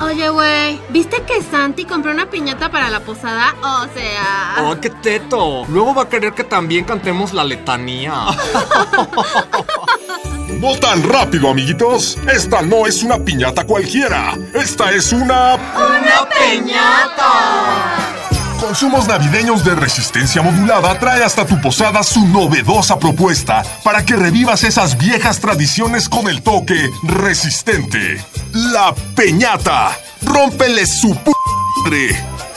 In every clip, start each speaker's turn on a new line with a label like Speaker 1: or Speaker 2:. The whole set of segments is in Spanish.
Speaker 1: Oye, güey, ¿viste que Santi compró una piñata para la posada? O sea...
Speaker 2: ¡Oh, qué teto! Luego va a querer que también cantemos la letanía.
Speaker 3: No tan rápido, amiguitos. Esta no es una piñata cualquiera. Esta es una...
Speaker 1: ¡Una piñata!
Speaker 3: Consumos navideños de resistencia modulada trae hasta tu posada su novedosa propuesta para que revivas esas viejas tradiciones con el toque resistente. La peñata. Rómpele su p.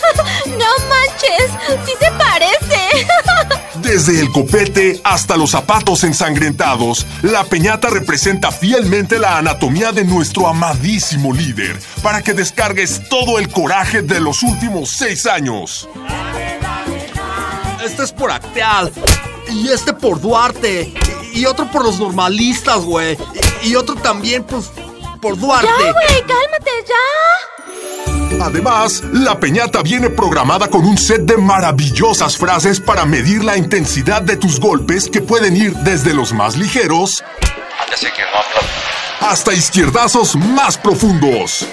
Speaker 1: ¡No manches! ¡Sí se parece!
Speaker 3: Desde el copete hasta los zapatos ensangrentados, la peñata representa fielmente la anatomía de nuestro amadísimo líder, para que descargues todo el coraje de los últimos seis años.
Speaker 2: Este es por Acteal. Y este por Duarte. Y otro por los normalistas, güey. Y otro también, pues, por Duarte.
Speaker 1: ¡Ya, güey! ¡Cálmate, ya!
Speaker 3: Además, la peñata viene programada con un set de maravillosas frases para medir la intensidad de tus golpes que pueden ir desde los más ligeros hasta izquierdazos más profundos.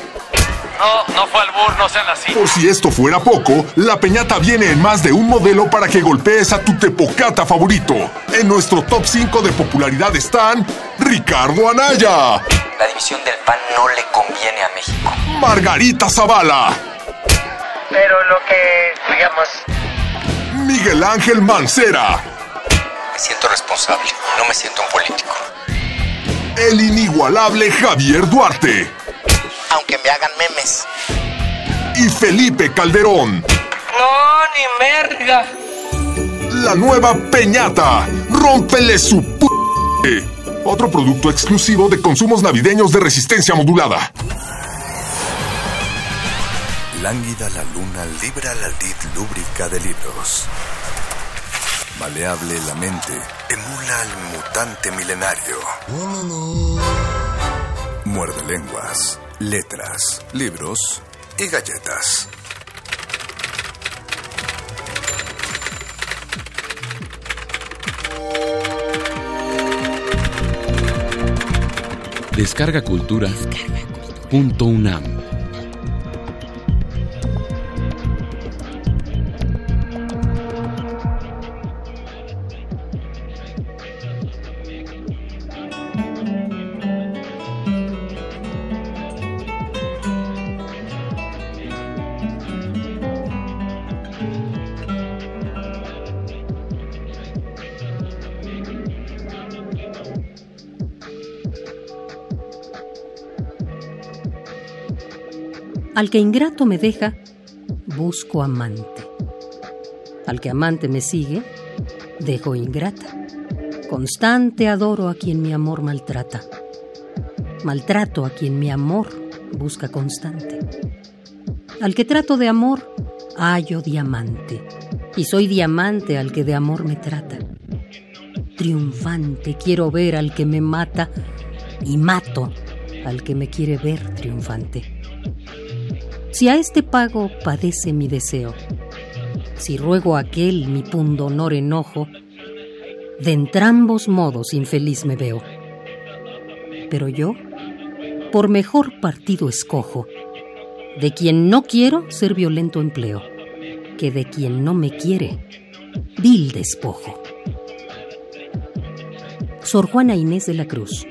Speaker 4: No, no fue albur, no sean así.
Speaker 3: Por si esto fuera poco, la peñata viene en más de un modelo para que golpees a tu tepocata favorito. En nuestro top 5 de popularidad están Ricardo Anaya,
Speaker 5: La división del PAN no le conviene a México.
Speaker 3: Margarita Zavala,
Speaker 4: Pero lo que, digamos,
Speaker 3: Miguel Ángel Mancera,
Speaker 5: Me siento responsable, no me siento un político.
Speaker 3: el inigualable Javier Duarte
Speaker 5: Aunque me hagan memes.
Speaker 3: y Felipe Calderón.
Speaker 4: no, ni merga.
Speaker 3: La nueva Peñata. Rómpele su p. Otro producto exclusivo de consumos navideños de resistencia modulada.
Speaker 6: Lánguida la luna libra la lid lúbrica de libros. Maleable la mente, emula al mutante milenario. Muerde lenguas, letras, libros y galletas.
Speaker 7: Descarga Cultura. Punto UNAM.
Speaker 8: Al que ingrato me deja, busco amante. Al que amante me sigue, dejo ingrata. Constante adoro a quien mi amor maltrata. Maltrato a quien mi amor busca constante. Al que trato de amor, hallo diamante. Y soy diamante al que de amor me trata. Triunfante quiero ver al que me mata y mato al que me quiere ver triunfante. Si a este pago padece mi deseo, si ruego aquel mi pundonor enojo, de entrambos modos infeliz me veo. Pero yo, por mejor partido escojo, de quien no quiero ser violento empleo, que de quien no me quiere, vil despojo. Sor Juana Inés de la Cruz.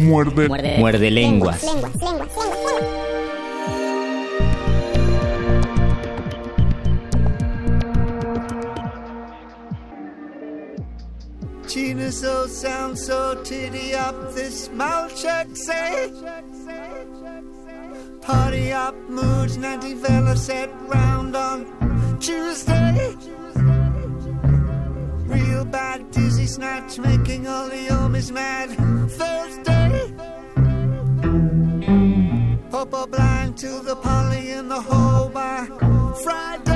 Speaker 3: Muerde.
Speaker 9: Muerde, muerde lenguas.
Speaker 10: lenguas, lenguas, lenguas Gina so sound so titty up this mouth check say Party up moods 90 fellas set round on Tuesday real bad. Dizzy snatch, making all the homies mad. Thursday. a blind to the poly in the hole by Friday.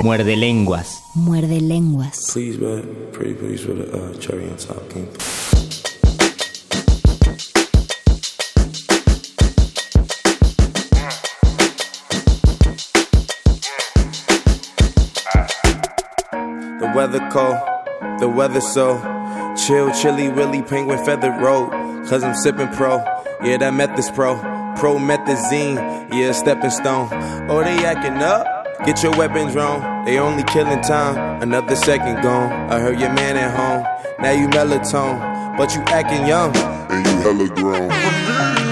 Speaker 9: Muerde lenguas.
Speaker 11: Muerde lenguas.
Speaker 9: Please, man. Pretty please with the uh, cherry on top. King. The weather cold, the weather so chill, chilly, willy, penguin feathered road. Cause I'm sipping pro, yeah, that meth is pro. Promethazine, yeah, stepping stone. Oh, they acting up. Get your weapons wrong. They only killing time, another second gone. I heard your man at home. Now you melatonin, but you acting young. And you hella grown.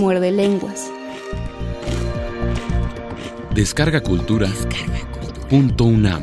Speaker 11: Muerde lenguas.
Speaker 7: Descarga cultura. Punto UNAM.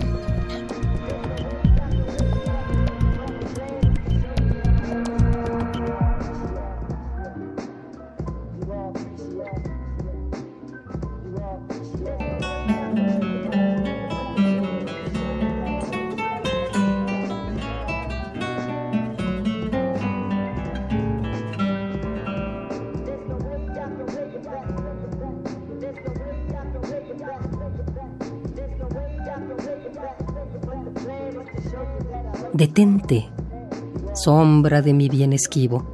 Speaker 8: Sombra de mi bien esquivo,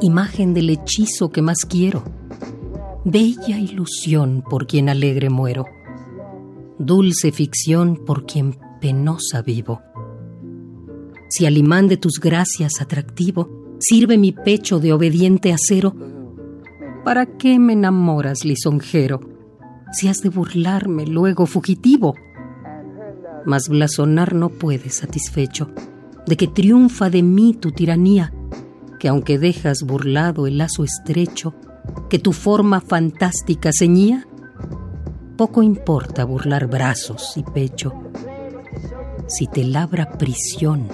Speaker 8: imagen del hechizo que más quiero, bella ilusión por quien alegre muero, dulce ficción por quien penosa vivo. Si al imán de tus gracias atractivo sirve mi pecho de obediente acero, ¿para qué me enamoras, lisonjero, si has de burlarme luego fugitivo? mas blasonar no puedes satisfecho de que triunfa de mí tu tiranía, que aunque dejas burlado el lazo estrecho que tu forma fantástica ceñía, poco importa burlar brazos y pecho si te labra prisión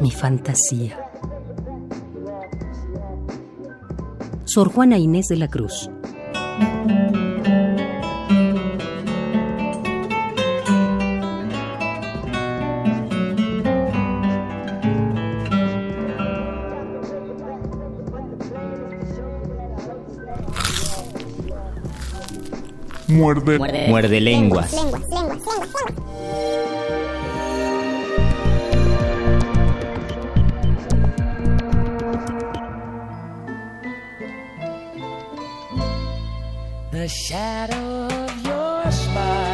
Speaker 8: mi fantasía. Sor Juana Inés de la Cruz.
Speaker 3: Muerde.
Speaker 12: Muerde lenguas.
Speaker 13: The shadow of your smile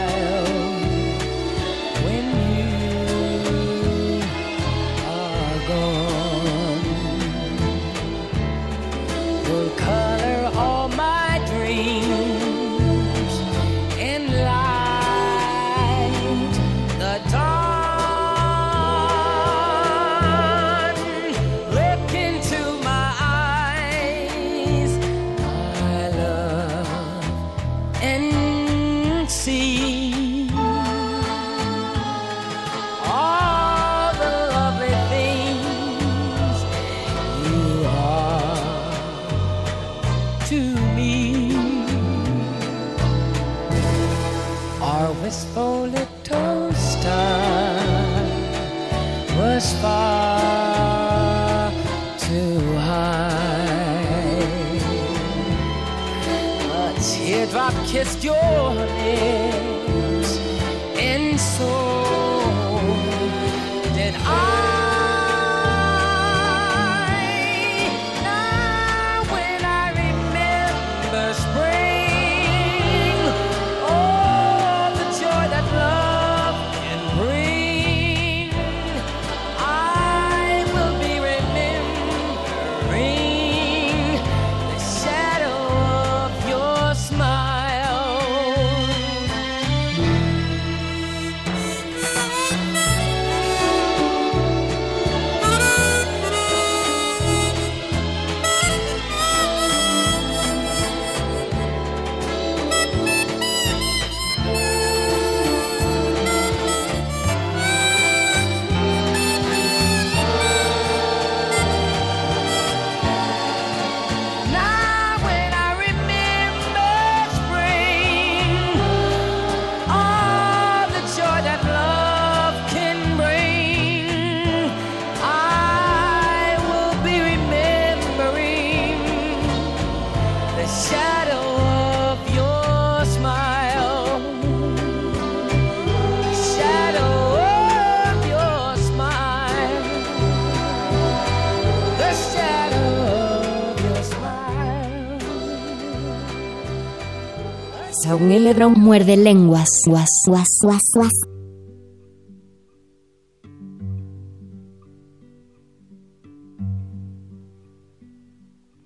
Speaker 11: Saúl Lebron muerde lenguas. Guas, guas, guas, guas.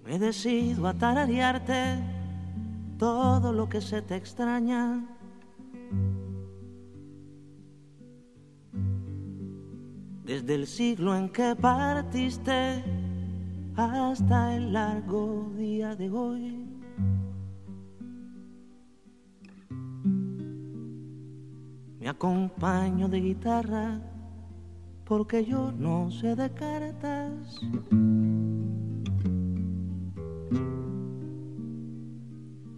Speaker 14: Me decido a tararearte todo lo que se te extraña. Desde el siglo en que partiste hasta el largo día de hoy. Me acompaño de guitarra porque yo no sé de cartas.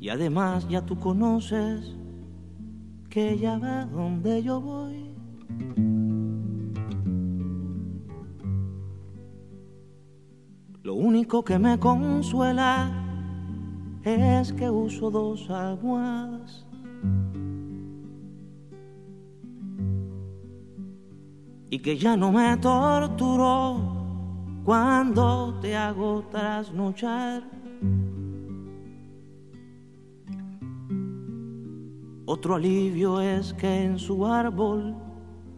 Speaker 14: Y además ya tú conoces que ella va donde yo voy. Lo único que me consuela es que uso dos almohadas. Y que ya no me torturó cuando te hago trasnochar. Otro alivio es que en su árbol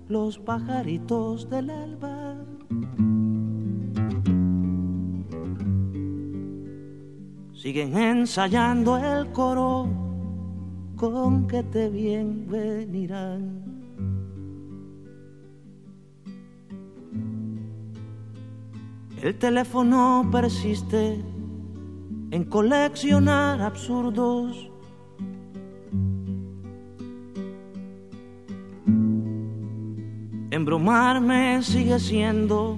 Speaker 14: los pajaritos del alba siguen ensayando el coro con que te bien venirán. El teléfono persiste en coleccionar absurdos. Embromarme sigue siendo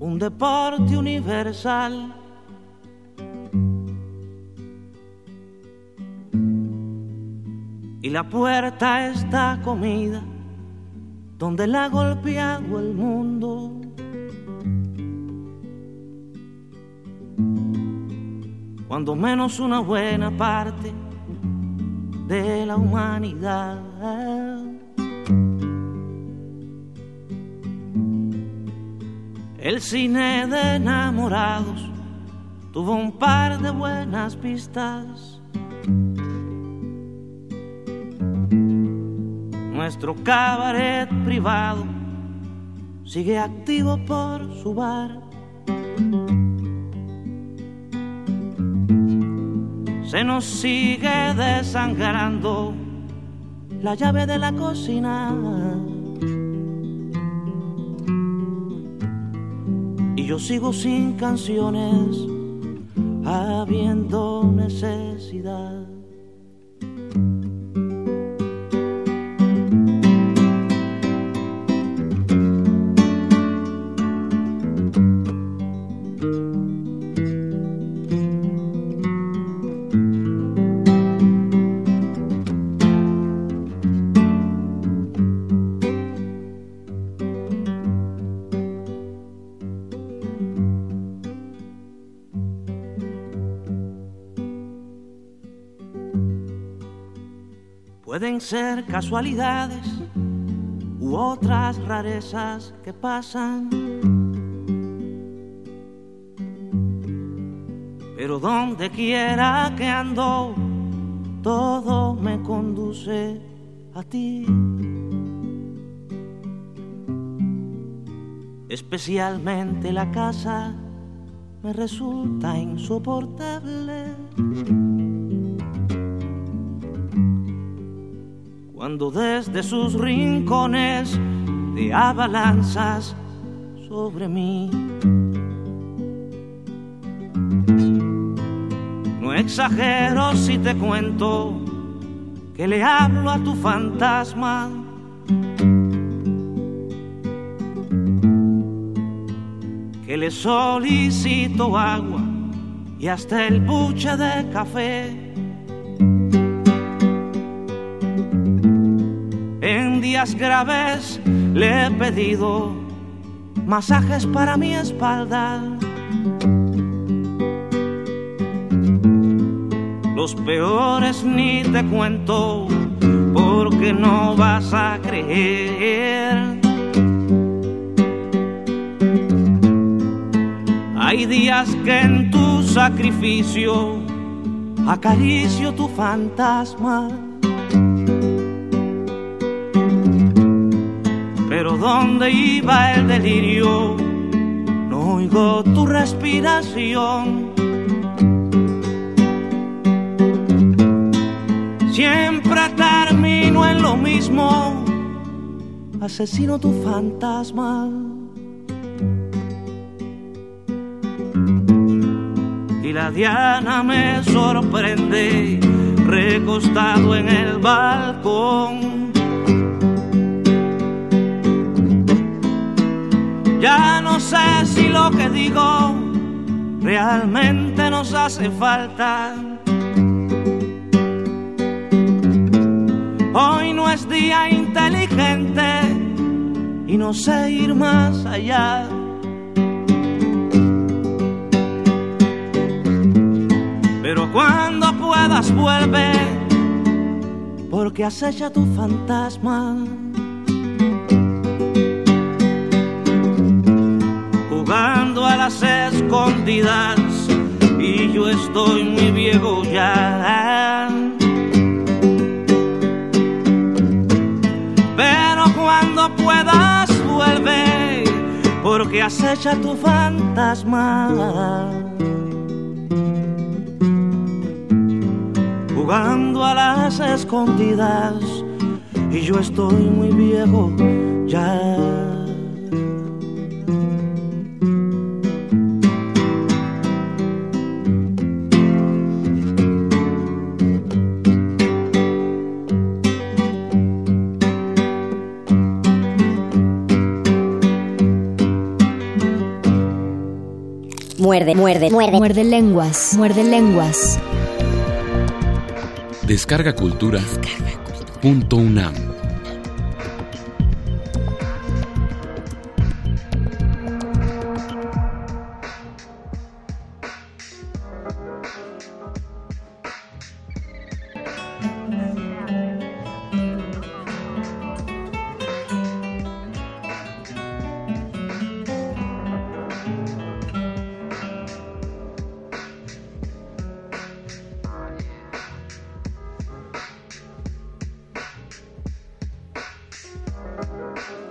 Speaker 14: un deporte universal. Y la puerta está comida donde la ha golpeado el mundo. Cuando menos una buena parte de la humanidad. El cine de enamorados tuvo un par de buenas pistas. Nuestro cabaret privado sigue activo por su bar. Se nos sigue desangrando la llave de la cocina. Y yo sigo sin canciones, habiendo necesidad. Ser casualidades u otras rarezas que pasan. Pero donde quiera que ando, todo me conduce a ti. Especialmente la casa me resulta insoportable. Cuando desde sus rincones te abalanzas sobre mí. No exagero si te cuento que le hablo a tu fantasma. Que le solicito agua y hasta el buche de café. Días graves le he pedido masajes para mi espalda. Los peores ni te cuento porque no vas a creer. Hay días que en tu sacrificio acaricio tu fantasma. Pero donde iba el delirio, no oigo tu respiración. Siempre termino en lo mismo, asesino tu fantasma. Y la diana me sorprende, recostado en el balcón. Ya no sé si lo que digo realmente nos hace falta. Hoy no es día inteligente y no sé ir más allá. Pero cuando puedas vuelve, porque acecha tu fantasma. Jugando a las escondidas y yo estoy muy viejo ya. Pero cuando puedas vuelve porque acecha tu fantasma. Jugando a las escondidas y yo estoy muy viejo ya.
Speaker 11: Muerde, muerde, muerde. Muerde lenguas. Muerde lenguas.
Speaker 7: Descarga cultura. Punto UNAM.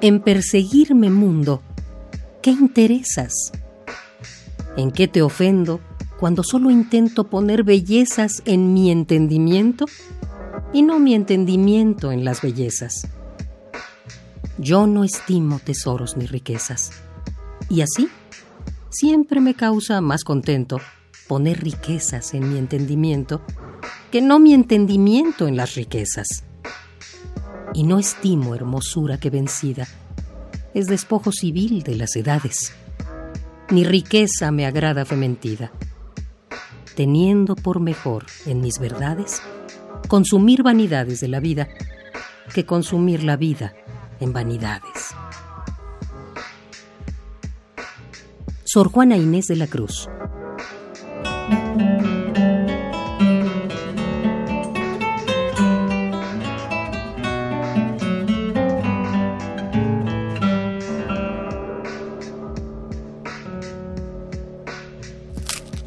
Speaker 8: En perseguirme mundo, ¿qué interesas? ¿En qué te ofendo cuando solo intento poner bellezas en mi entendimiento y no mi entendimiento en las bellezas? Yo no estimo tesoros ni riquezas. Y así, siempre me causa más contento poner riquezas en mi entendimiento que no mi entendimiento en las riquezas. Y no estimo hermosura que vencida es despojo civil de las edades, ni riqueza me agrada fementida, teniendo por mejor en mis verdades consumir vanidades de la vida que consumir la vida en vanidades. Sor Juana Inés de la Cruz.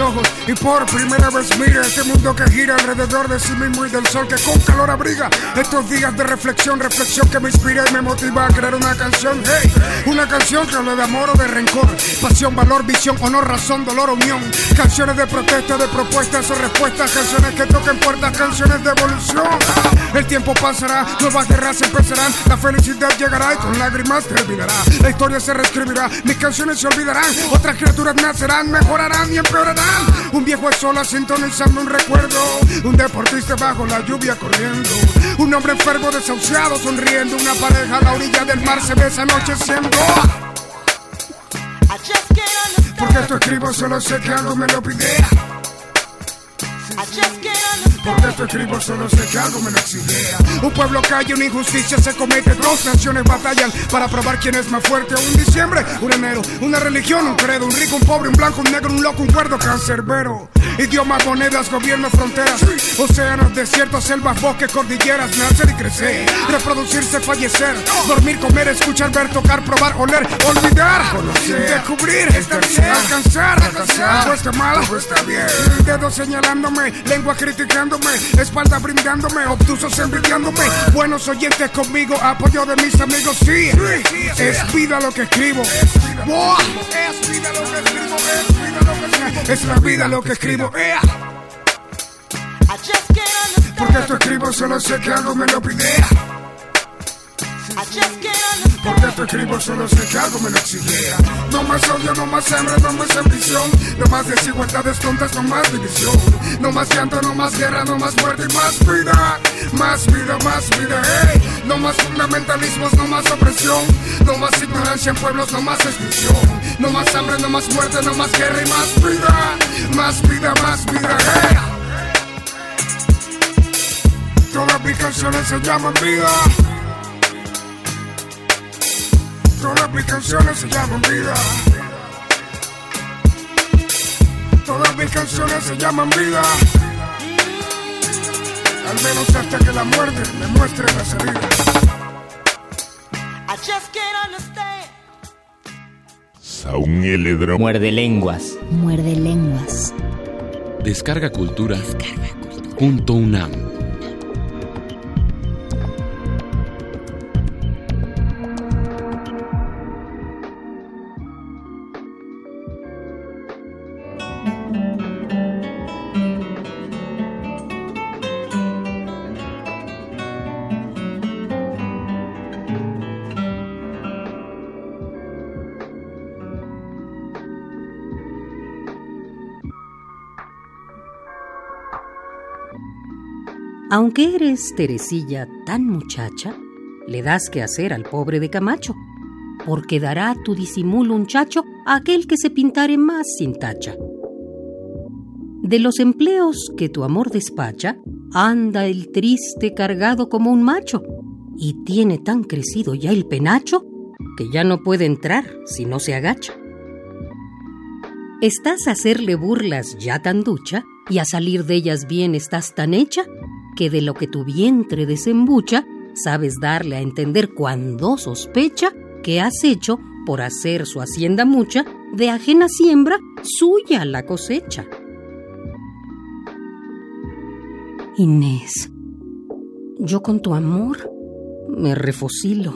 Speaker 15: Ojos y por primera vez mira este mundo que gira alrededor de sí mismo y del sol que con calor abriga. Estos días de reflexión, reflexión que me inspira y me motiva a crear una canción. Hey, una canción que hable de amor o de rencor, pasión, valor, visión, honor, razón, dolor, unión. Canciones de protesta, de propuestas o respuestas, canciones que toquen puertas, canciones de evolución. El tiempo pasará, nuevas guerras empezarán, la felicidad llegará y con lágrimas terminará. La historia se reescribirá, mis canciones se olvidarán, otras criaturas nacerán, mejorarán y empeorarán. Un viejo es sola sintonizando un recuerdo, un deportista bajo la lluvia corriendo, un hombre enfermo desahuciado sonriendo, una pareja a la orilla del mar se besa anocheciendo. Porque esto escribo, solo sé que algo me lo pide. Porque esto escribo, solo sé que algo me lo exigía. Un pueblo calla, una injusticia se comete. Dos naciones batallan para probar quién es más fuerte. Un diciembre, un enero, una religión, un credo. Un rico, un pobre, un blanco, un negro, un loco, un cuerdo, cancerbero. Idiomas, monedas, gobierno, fronteras. Océanos, desiertos, selvas, bosques, cordilleras. Nacer y crecer. Reproducirse, fallecer. Dormir, comer, escuchar, ver, tocar, probar, oler, olvidar. Conocer, descubrir, estar bien, alcanzar. Alcanzar, está mal, está bien. Dedos señalándome, lengua criticándome, espalda brindándome, obtusos envidiándome. Buenos oyentes conmigo, apoyo de mis amigos, sí. Es vida lo que escribo. Wow. Es vida lo que escribo, es vida lo que escribo. Es la vida lo que escribo. Porque esto escribo, solo sé que algo me lo pide. Porque esto escribo, solo sé que algo me lo exigía. No más odio, no más hambre, no más ambición. No más desigualdades tontas, no más división. No más llanto, no más guerra, no más muerte y más vida. Más vida, más vida, hey. No más fundamentalismos, no más opresión. No más ignorancia en pueblos, no más exclusión. No más hambre, no más muerte, no más guerra y más vida. Más vida, más vida, hey. Todas mis canciones se llaman vida. Todas mis canciones se llaman vida. Todas mis canciones se llaman vida. Al menos hasta que la muerte me muestre la salida.
Speaker 3: Saúl Eledro.
Speaker 12: Muerde lenguas.
Speaker 11: Muerde lenguas.
Speaker 7: Descarga cultura. Punto UNAM.
Speaker 8: Aunque eres, Teresilla, tan muchacha, le das que hacer al pobre de Camacho, porque dará tu disimulo un chacho a aquel que se pintare más sin tacha. De los empleos que tu amor despacha, anda el triste cargado como un macho, y tiene tan crecido ya el penacho que ya no puede entrar si no se agacha. Estás a hacerle burlas ya tan ducha y a salir de ellas bien estás tan hecha que de lo que tu vientre desembucha sabes darle a entender cuando sospecha que has hecho por hacer su hacienda mucha de ajena siembra suya la cosecha. Inés, yo con tu amor me refocilo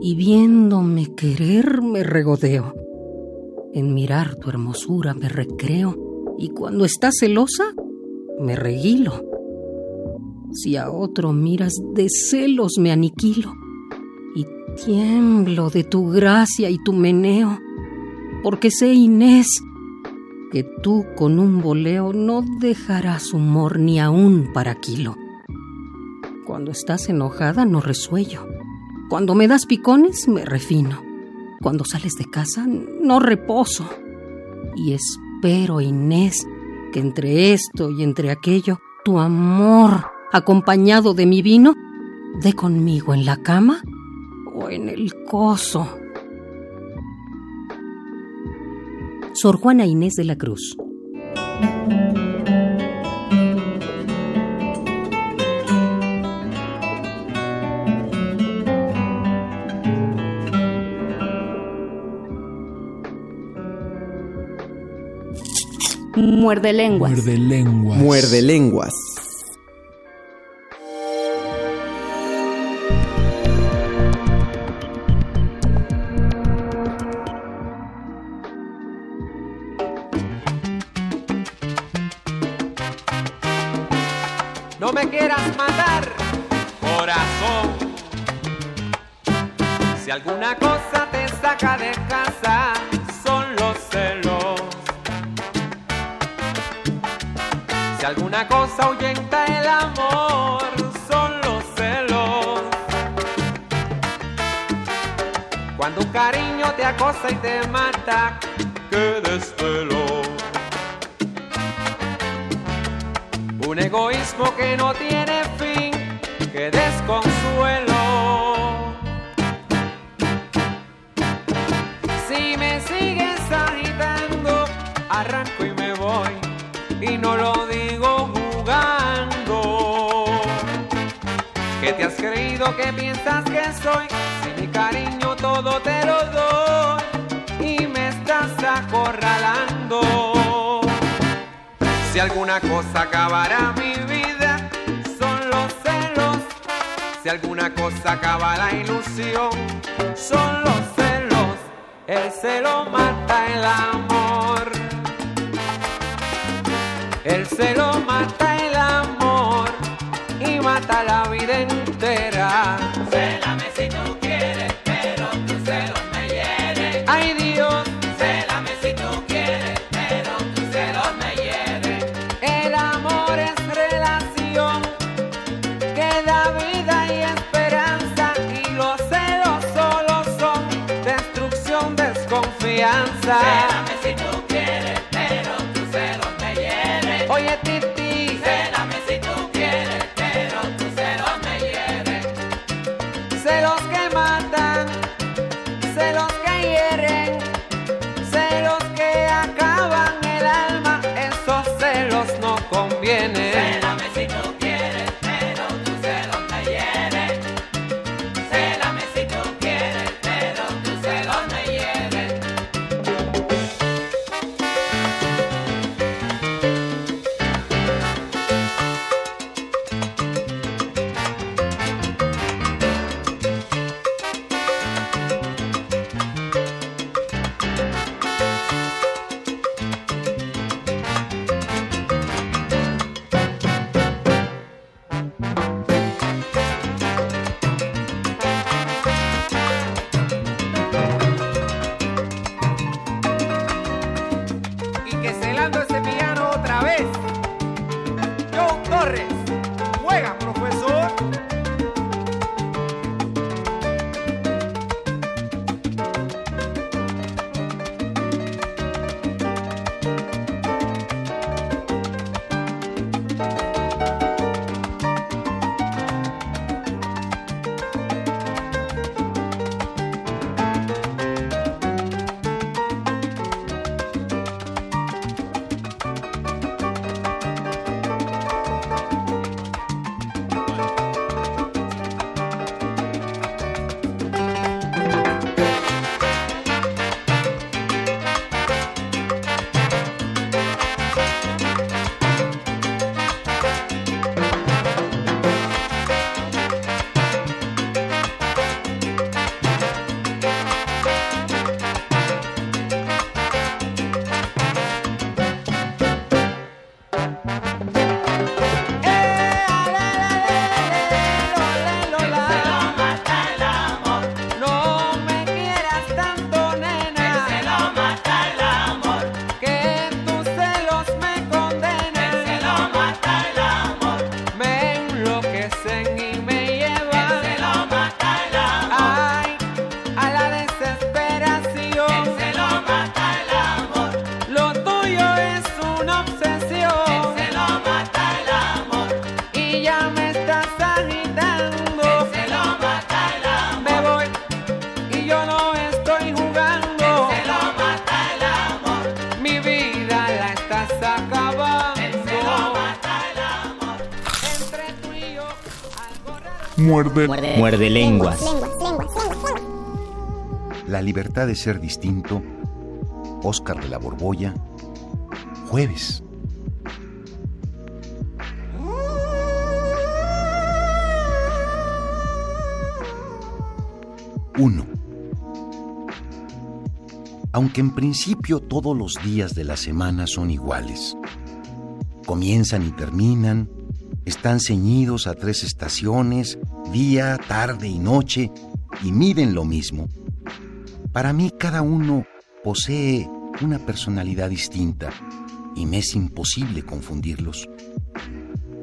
Speaker 8: y viéndome querer me regodeo. En mirar tu hermosura me recreo y cuando estás celosa me reguilo. Si a otro miras de celos me aniquilo y tiemblo de tu gracia y tu meneo, porque sé Inés que tú con un voleo no dejarás humor ni aún para kilo. Cuando estás enojada no resuello. Cuando me das picones me refino. Cuando sales de casa no reposo. Y espero, Inés, que entre esto y entre aquello, tu amor, acompañado de mi vino, dé conmigo en la cama o en el coso. Sor Juana Inés de la Cruz.
Speaker 11: Muerde lenguas.
Speaker 12: Muerde lenguas.
Speaker 9: Muerde lenguas.
Speaker 16: Alguna cosa acabará mi vida, son los celos. Si alguna cosa acaba la ilusión, son los celos. El celo mata el amor. El celo mata el amor y mata la vida entera. side.
Speaker 3: Muerde.
Speaker 11: Muerde lenguas.
Speaker 12: La libertad de ser distinto. Oscar de la Borbolla. Jueves. Uno. Aunque en principio todos los días de la semana son iguales. Comienzan y terminan, están ceñidos a tres estaciones, día, tarde y noche, y miden lo mismo. Para mí cada uno posee una personalidad distinta y me es imposible confundirlos.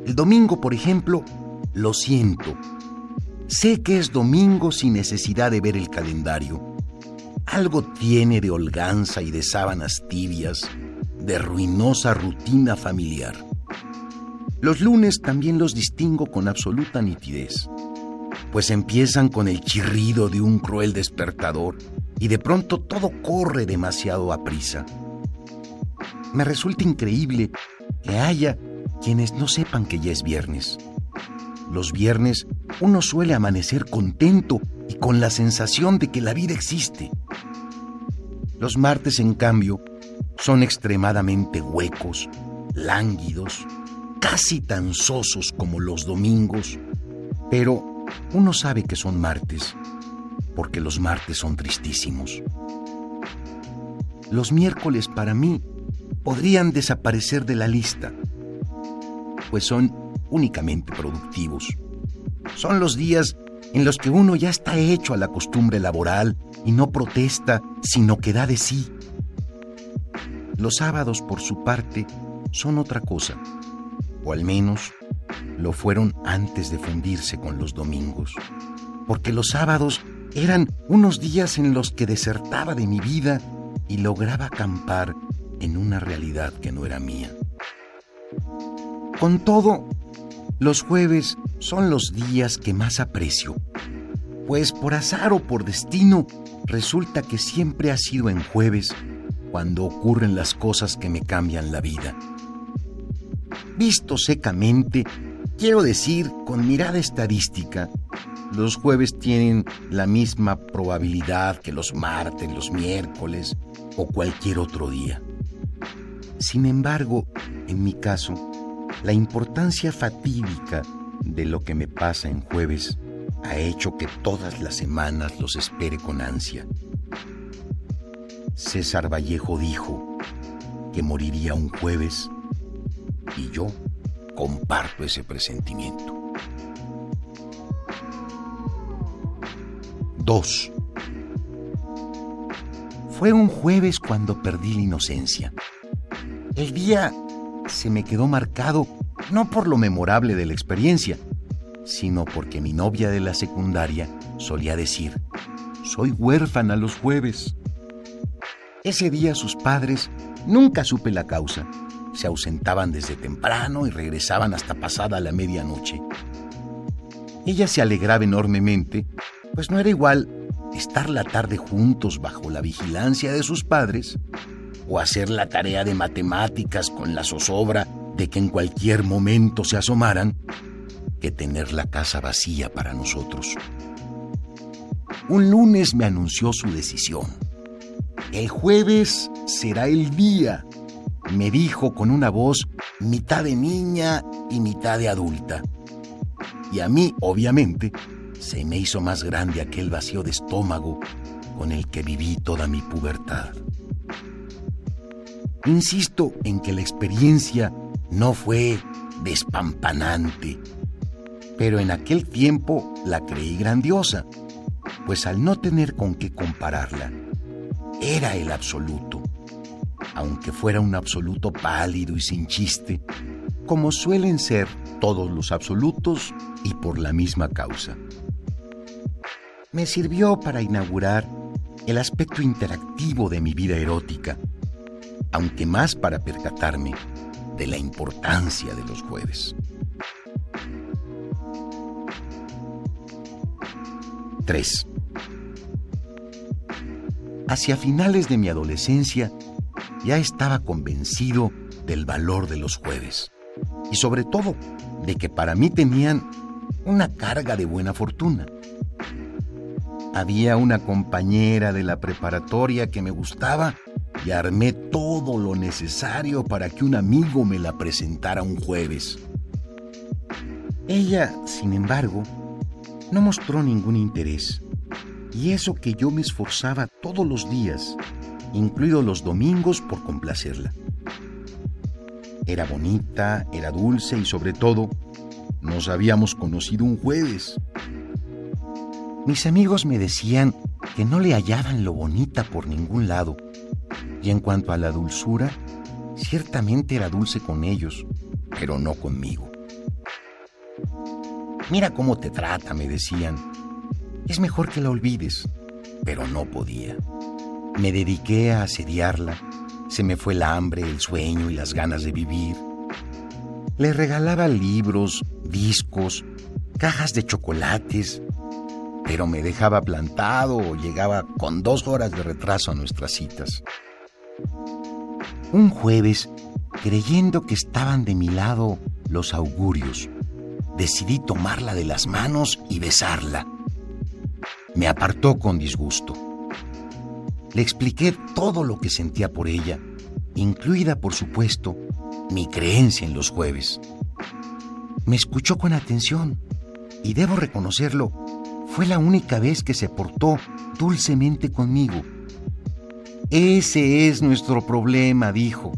Speaker 12: El domingo, por ejemplo, lo siento. Sé que es domingo sin necesidad de ver el calendario. Algo tiene de holganza y de sábanas tibias, de ruinosa rutina familiar. Los lunes también los distingo con absoluta nitidez, pues empiezan con el chirrido de un cruel despertador y de pronto todo corre demasiado a prisa. Me resulta increíble que haya quienes no sepan que ya es viernes. Los viernes uno suele amanecer contento y con la sensación de que la vida existe. Los martes, en cambio, son extremadamente huecos, lánguidos, casi tan sosos como los domingos, pero uno sabe que son martes, porque los martes son tristísimos. Los miércoles para mí podrían desaparecer de la lista, pues son únicamente productivos. Son los días en los que uno ya está hecho a la costumbre laboral y no protesta, sino que da de sí. Los sábados, por su parte, son otra cosa, o al menos lo fueron antes de fundirse con los domingos, porque los sábados eran unos días en los que desertaba de mi vida y lograba acampar en una realidad que no era mía. Con todo, los jueves son los días que más aprecio, pues por azar o por destino resulta que siempre ha sido en jueves cuando ocurren las cosas que me cambian la vida. Visto secamente, quiero decir con mirada estadística, los jueves tienen la misma probabilidad que los martes, los miércoles o cualquier otro día. Sin embargo, en mi caso, la importancia fatídica de lo que me pasa en jueves ha hecho que todas las semanas los espere con ansia. César Vallejo dijo que moriría un jueves y yo comparto ese presentimiento. 2. Fue un jueves cuando perdí la inocencia. El día se me quedó marcado no por lo memorable de la experiencia, sino porque mi novia de la secundaria solía decir, soy huérfana los jueves. Ese día sus padres, nunca supe la causa, se ausentaban desde temprano y regresaban hasta pasada la medianoche. Ella se alegraba enormemente, pues no era igual estar la tarde juntos bajo la vigilancia de sus padres o hacer la tarea de matemáticas con la zozobra de que en cualquier momento se asomaran, que tener la casa vacía para nosotros. Un lunes me anunció su decisión. El jueves será el día, me dijo con una voz mitad de niña y mitad de adulta. Y a mí, obviamente, se me hizo más grande aquel vacío de estómago con el que viví toda mi pubertad. Insisto en que la experiencia no fue despampanante, pero en aquel tiempo la creí grandiosa, pues al no tener con qué compararla, era el absoluto. Aunque fuera un absoluto pálido y sin chiste, como suelen ser todos los absolutos y por la misma causa. Me sirvió para inaugurar el aspecto interactivo de mi vida erótica, aunque más para percatarme de la importancia de los jueves. 3. Hacia finales de mi adolescencia ya estaba convencido del valor de los jueves y sobre todo de que para mí tenían una carga de buena fortuna. Había una compañera de la preparatoria que me gustaba y armé todo lo necesario para que un amigo me la presentara un jueves. Ella, sin embargo, no mostró ningún interés, y eso que yo me esforzaba todos los días, incluidos los domingos, por complacerla. Era bonita, era dulce y sobre todo, nos habíamos conocido un jueves. Mis amigos me decían que no le hallaban lo bonita por ningún lado. Y en cuanto a la dulzura, ciertamente era dulce con ellos, pero no conmigo. Mira cómo te trata, me decían. Es mejor que la olvides, pero no podía. Me dediqué a asediarla. Se me fue el hambre, el sueño y las ganas de vivir. Le regalaba libros, discos, cajas de chocolates, pero me dejaba plantado o llegaba con dos horas de retraso a nuestras citas. Un jueves, creyendo que estaban de mi lado los augurios, decidí tomarla de las manos y besarla. Me apartó con disgusto. Le expliqué todo lo que sentía por ella, incluida, por supuesto, mi creencia en los jueves. Me escuchó con atención y debo reconocerlo, fue la única vez que se portó dulcemente conmigo. Ese es nuestro problema, dijo.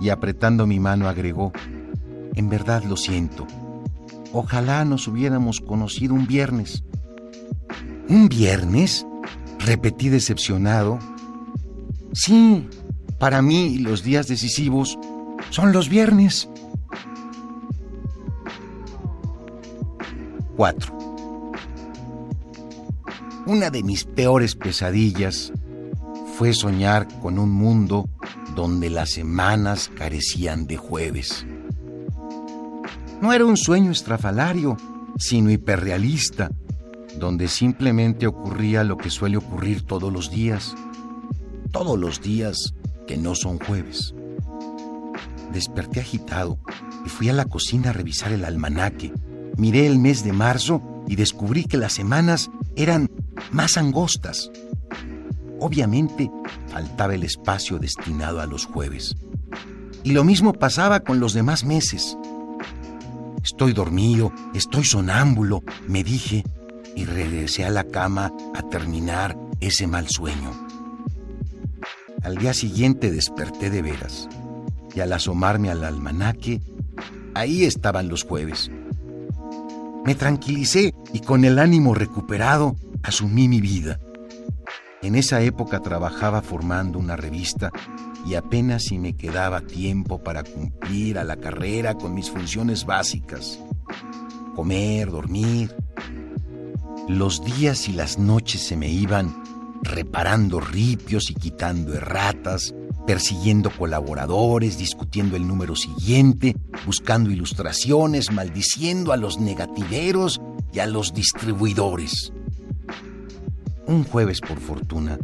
Speaker 12: Y apretando mi mano agregó, en verdad lo siento. Ojalá nos hubiéramos conocido un viernes. ¿Un viernes? Repetí decepcionado. Sí, para mí los días decisivos son los viernes. 4. Una de mis peores pesadillas fue soñar con un mundo donde las semanas carecían de jueves. No era un sueño estrafalario, sino hiperrealista, donde simplemente ocurría lo que suele ocurrir todos los días, todos los días que no son jueves. Desperté agitado y fui a la cocina a revisar el almanaque. Miré el mes de marzo y descubrí que las semanas eran más angostas. Obviamente faltaba el espacio destinado a los jueves. Y lo mismo pasaba con los demás meses. Estoy dormido, estoy sonámbulo, me dije, y regresé a la cama a terminar ese mal sueño. Al día siguiente desperté de veras, y al asomarme al almanaque, ahí estaban los jueves. Me tranquilicé y con el ánimo recuperado asumí mi vida. En esa época trabajaba formando una revista y apenas si me quedaba tiempo para cumplir a la carrera con mis funciones básicas. Comer, dormir. Los días y las noches se me iban reparando ripios y quitando erratas, persiguiendo colaboradores, discutiendo el número siguiente, buscando ilustraciones, maldiciendo a los negativeros y a los distribuidores. Un jueves, por fortuna,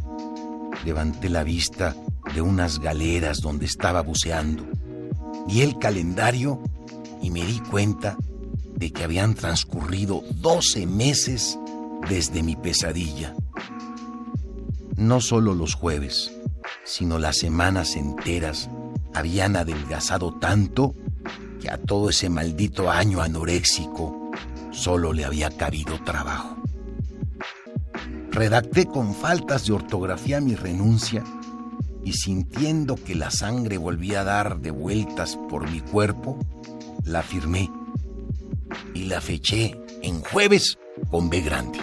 Speaker 12: levanté la vista de unas galeras donde estaba buceando. Vi el calendario y me di cuenta de que habían transcurrido 12 meses desde mi pesadilla. No solo los jueves, sino las semanas enteras habían adelgazado tanto que a todo ese maldito año anoréxico solo le había cabido trabajo. Redacté con faltas de ortografía mi renuncia y sintiendo que la sangre volvía a dar de vueltas por mi cuerpo, la firmé y la feché en jueves con B grande.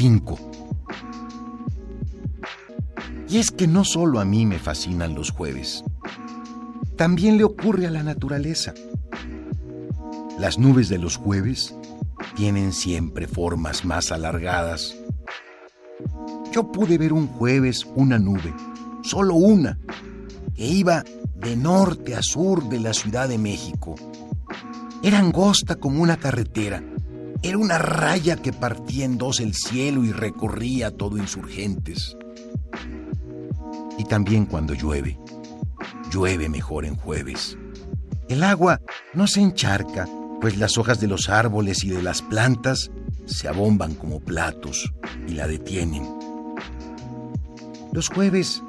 Speaker 12: Cinco. Y es que no solo a mí me fascinan los jueves, también le ocurre a la naturaleza. Las nubes de los jueves tienen siempre formas más alargadas. Yo pude ver un jueves una nube, solo una, que iba de norte a sur de la Ciudad de México. Era angosta como una carretera. Era una raya que partía en dos el cielo y recorría todo insurgentes. Y también cuando llueve. Llueve mejor en jueves. El agua no se encharca, pues las hojas de los árboles y de las plantas se abomban como platos y la detienen. Los jueves,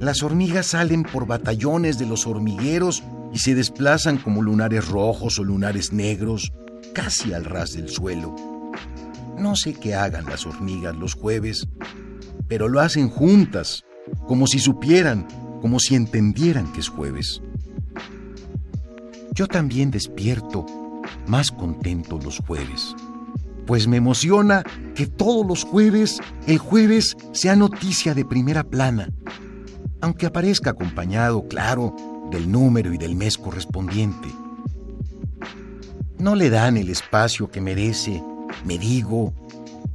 Speaker 12: las hormigas salen por batallones de los hormigueros y se desplazan como lunares rojos o lunares negros, casi al ras del suelo. No sé qué hagan las hormigas los jueves, pero lo hacen juntas, como si supieran, como si entendieran que es jueves. Yo también despierto más contento los jueves, pues me emociona que todos los jueves el jueves sea noticia de primera plana, aunque aparezca acompañado, claro, del número y del mes correspondiente. No le dan el espacio que merece, me digo,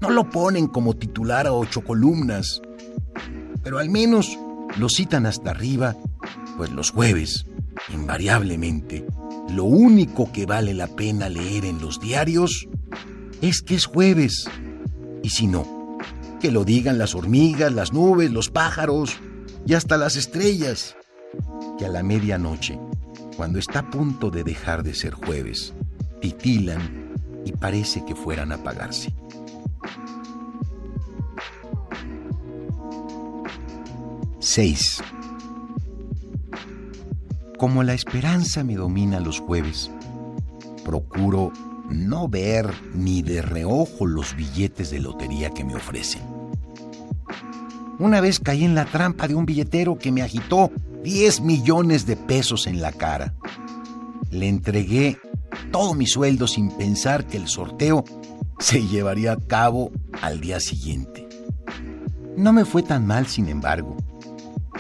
Speaker 12: no lo ponen como titular a ocho columnas, pero al menos lo citan hasta arriba, pues los jueves, invariablemente, lo único que vale la pena leer en los diarios es que es jueves. Y si no, que lo digan las hormigas, las nubes, los pájaros y hasta las estrellas, que a la medianoche, cuando está a punto de dejar de ser jueves, titilan y parece que fueran a apagarse. Seis. Como la esperanza me domina los jueves, procuro no ver ni de reojo los billetes de lotería que me ofrecen. Una vez caí en la trampa de un billetero que me agitó 10 millones de pesos en la cara. Le entregué todo mi sueldo sin pensar que el sorteo se llevaría a cabo al día siguiente. No me fue tan mal, sin embargo.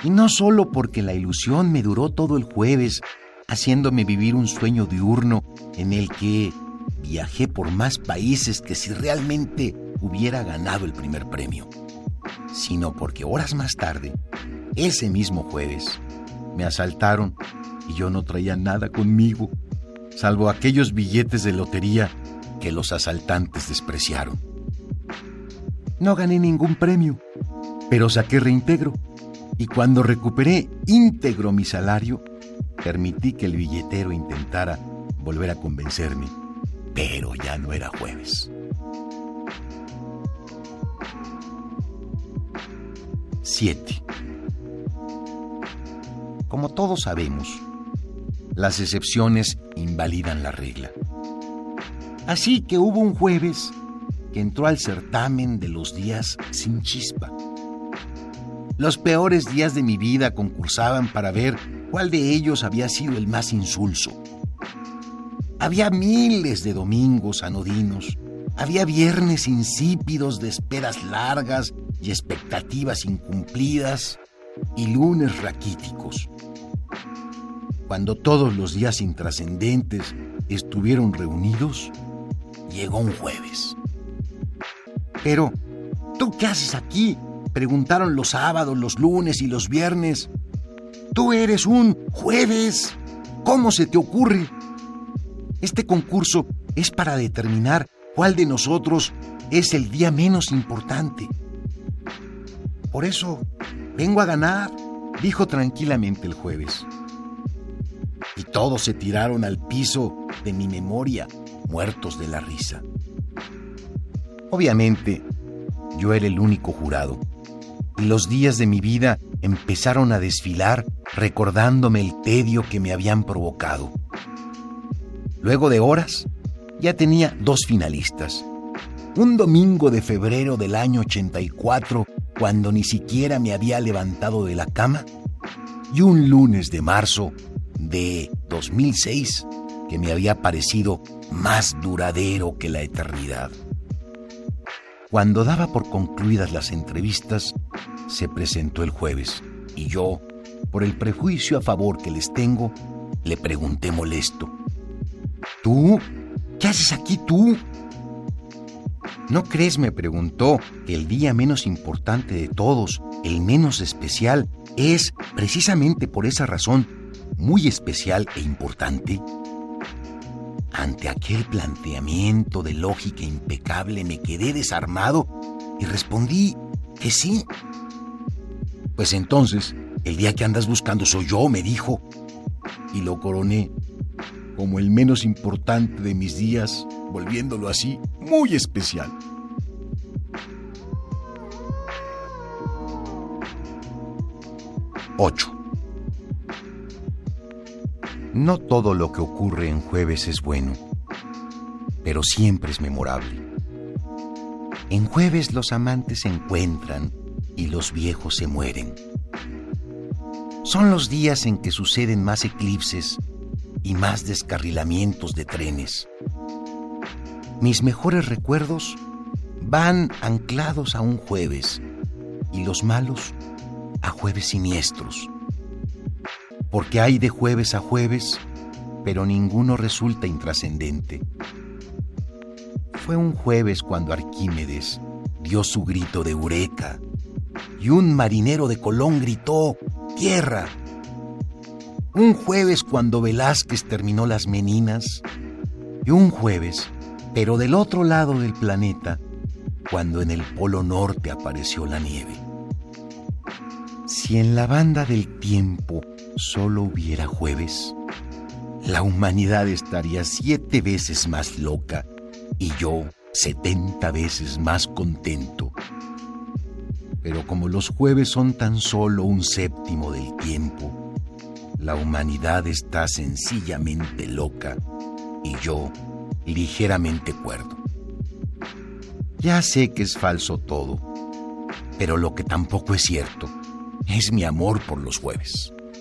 Speaker 12: Y no solo porque la ilusión me duró todo el jueves, haciéndome vivir un sueño diurno en el que viajé por más países que si realmente hubiera ganado el primer premio, sino porque horas más tarde, ese mismo jueves, me asaltaron y yo no traía nada conmigo, salvo aquellos billetes de lotería que los asaltantes despreciaron. No gané ningún premio, pero saqué reintegro y cuando recuperé íntegro mi salario, permití que el billetero intentara volver a convencerme, pero ya no era jueves. 7. Como todos sabemos, las excepciones invalidan la regla. Así que hubo un jueves que entró al certamen de los días sin chispa los peores días de mi vida concursaban para ver cuál de ellos había sido el más insulso. Había miles de domingos anodinos, había viernes insípidos de esperas largas y expectativas incumplidas, y lunes raquíticos. Cuando todos los días intrascendentes estuvieron reunidos, llegó un jueves. Pero, ¿tú qué haces aquí? Preguntaron los sábados, los lunes y los viernes. Tú eres un jueves. ¿Cómo se te ocurre? Este concurso es para determinar cuál de nosotros es el día menos importante. Por eso, vengo a ganar, dijo tranquilamente el jueves. Y todos se tiraron al piso de mi memoria, muertos de la risa. Obviamente, yo era el único jurado y los días de mi vida empezaron a desfilar recordándome el tedio que me habían provocado. Luego de horas, ya tenía dos finalistas. Un domingo de febrero del año 84, cuando ni siquiera me había levantado de la cama, y un lunes de marzo de 2006, que me había parecido más duradero que la eternidad. Cuando daba por concluidas las entrevistas, se presentó el jueves y yo, por el prejuicio a favor que les tengo, le pregunté molesto. ¿Tú? ¿Qué haces aquí tú? ¿No crees, me preguntó, que el día menos importante de todos, el menos especial, es, precisamente por esa razón, muy especial e importante? Ante aquel planteamiento de lógica impecable me quedé desarmado y respondí que sí. Pues entonces, el día que andas buscando soy yo, me dijo. Y lo coroné como el menos importante de mis días, volviéndolo así muy especial. Ocho. No todo lo que ocurre en jueves es bueno, pero siempre es memorable. En jueves los amantes se encuentran y los viejos se mueren. Son los días en que suceden más eclipses y más descarrilamientos de trenes. Mis mejores recuerdos van anclados a un jueves y los malos a jueves siniestros. Porque hay de jueves a jueves, pero ninguno resulta intrascendente. Fue un jueves cuando Arquímedes dio su grito de eureka y un marinero de Colón gritó, ¡Tierra! Un jueves cuando Velázquez terminó las Meninas y un jueves, pero del otro lado del planeta, cuando en el Polo Norte apareció la nieve. Si en la banda del tiempo solo hubiera jueves, la humanidad estaría siete veces más loca y yo setenta veces más contento. Pero como los jueves son tan solo un séptimo del tiempo, la humanidad está sencillamente loca y yo ligeramente cuerdo. Ya sé que es falso todo, pero lo que tampoco es cierto es mi amor por los jueves.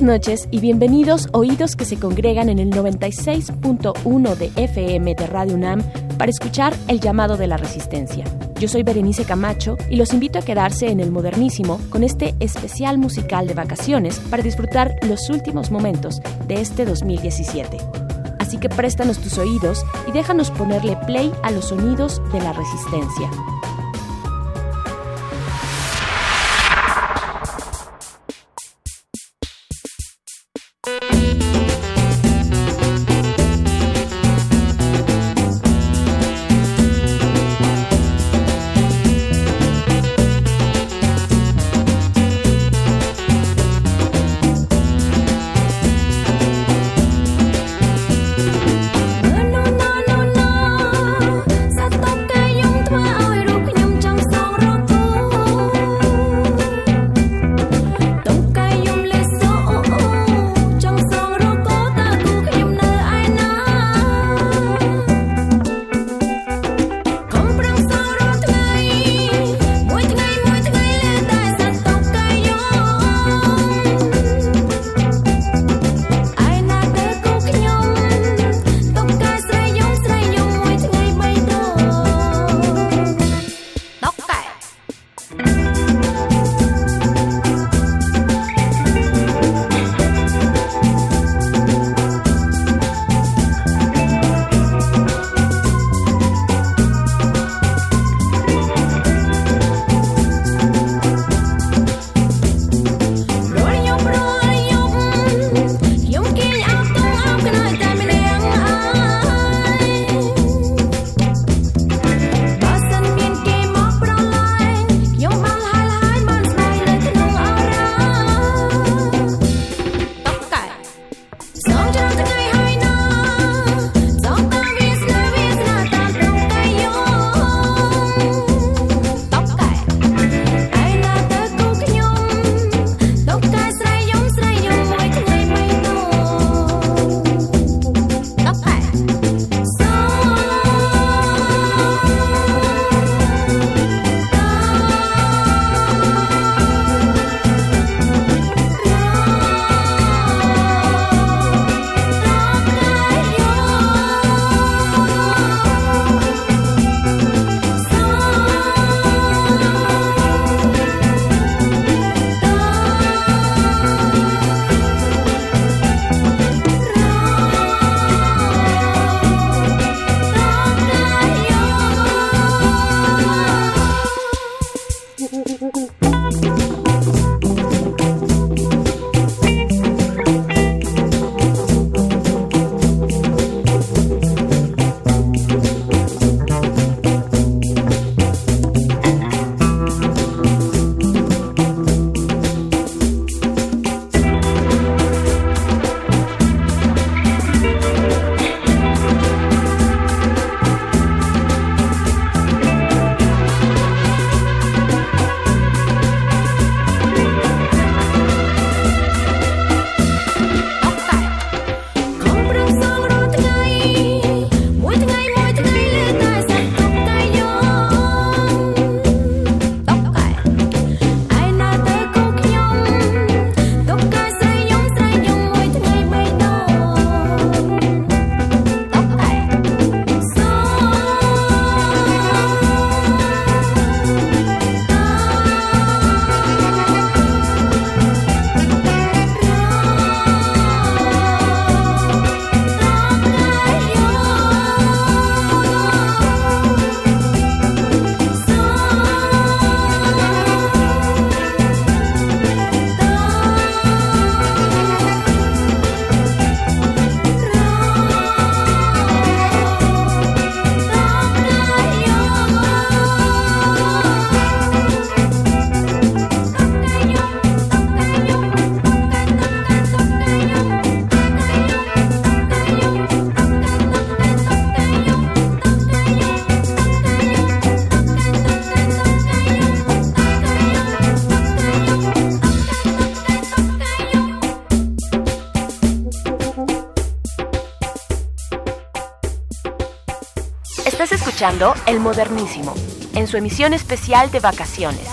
Speaker 17: Buenas noches y bienvenidos oídos que se congregan en el 96.1 de FM de Radio UNAM para escuchar el llamado de la resistencia. Yo soy Berenice Camacho y los invito a quedarse en el modernísimo con este especial musical de vacaciones para disfrutar los últimos momentos de este 2017. Así que préstanos tus oídos y déjanos ponerle play a los sonidos de la resistencia.
Speaker 18: El Modernísimo, en su emisión especial de vacaciones.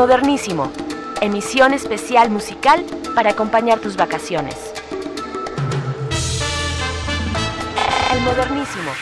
Speaker 18: Modernísimo, emisión especial musical para acompañar tus vacaciones. El Modernísimo.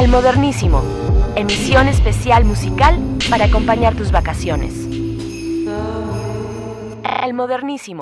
Speaker 11: El Modernísimo, emisión especial musical para acompañar tus vacaciones. El Modernísimo.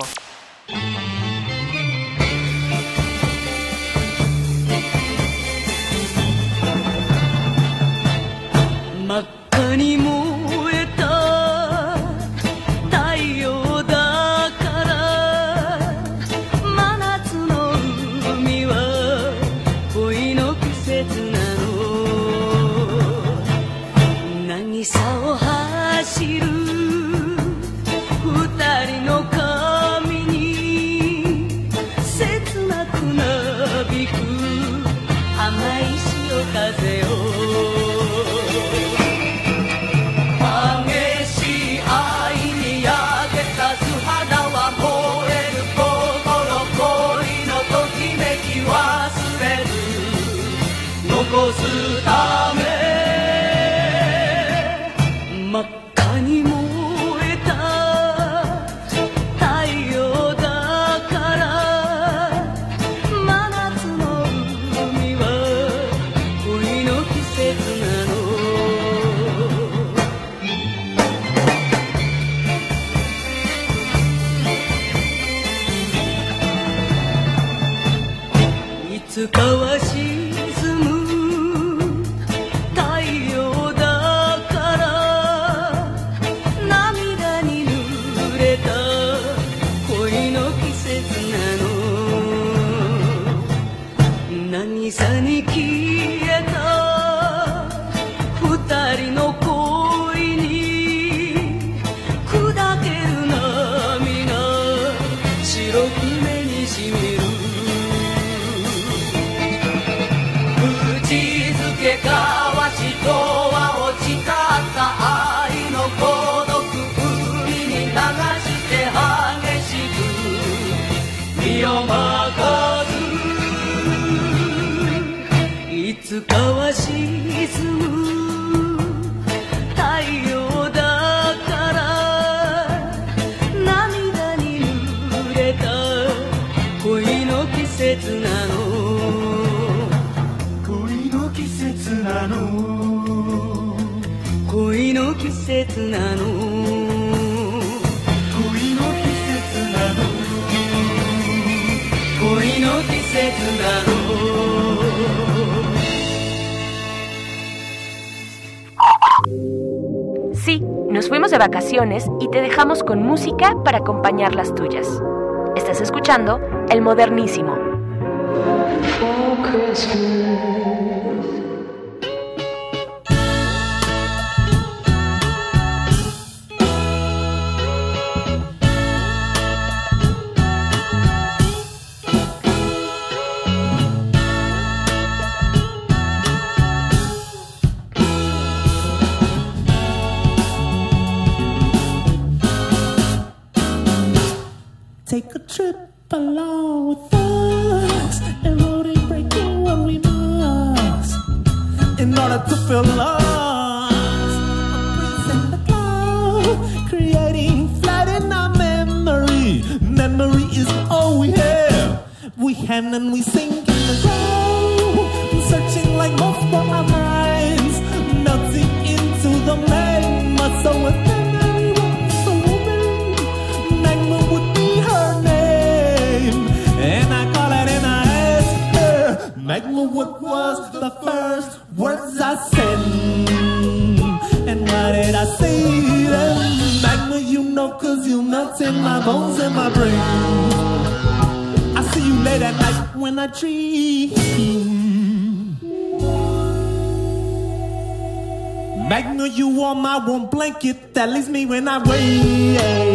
Speaker 11: Sí, nos fuimos de vacaciones y te dejamos con música para acompañar las tuyas. Estás escuchando El Modernísimo.
Speaker 19: Oh, me when I wait.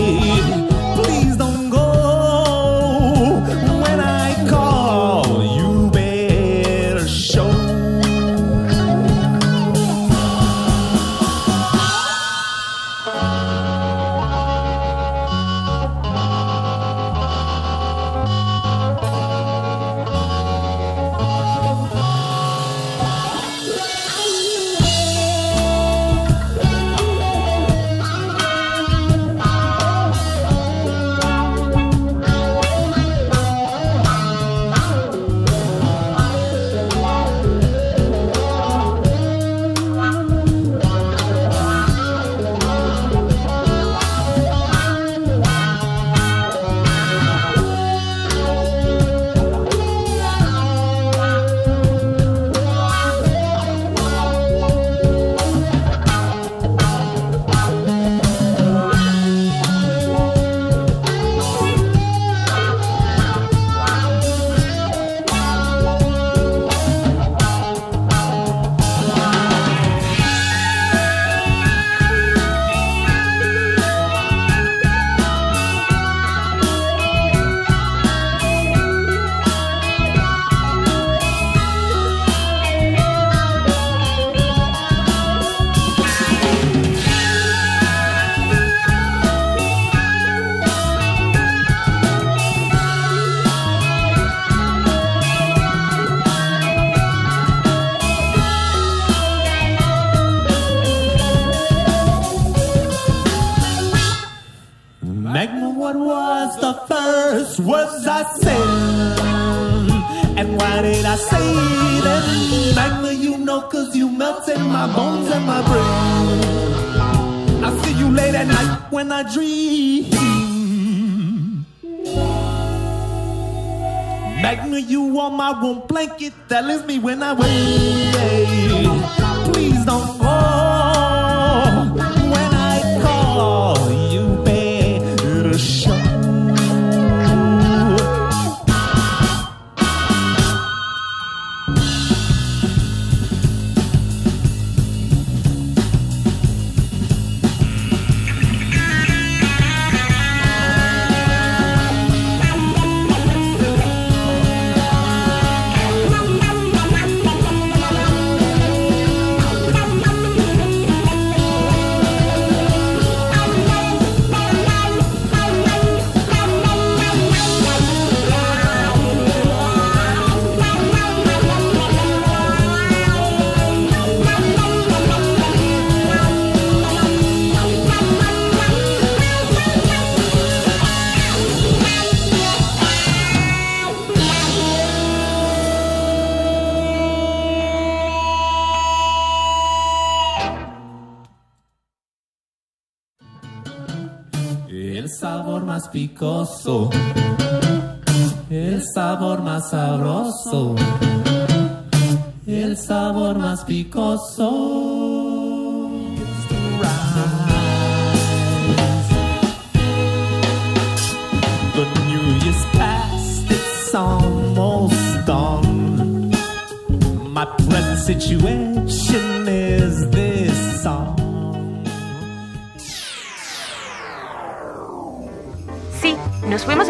Speaker 19: when I wake.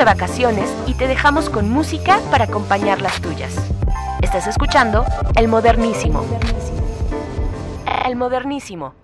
Speaker 20: vacaciones y te dejamos con música para acompañar las tuyas. Estás escuchando El Modernísimo. El Modernísimo.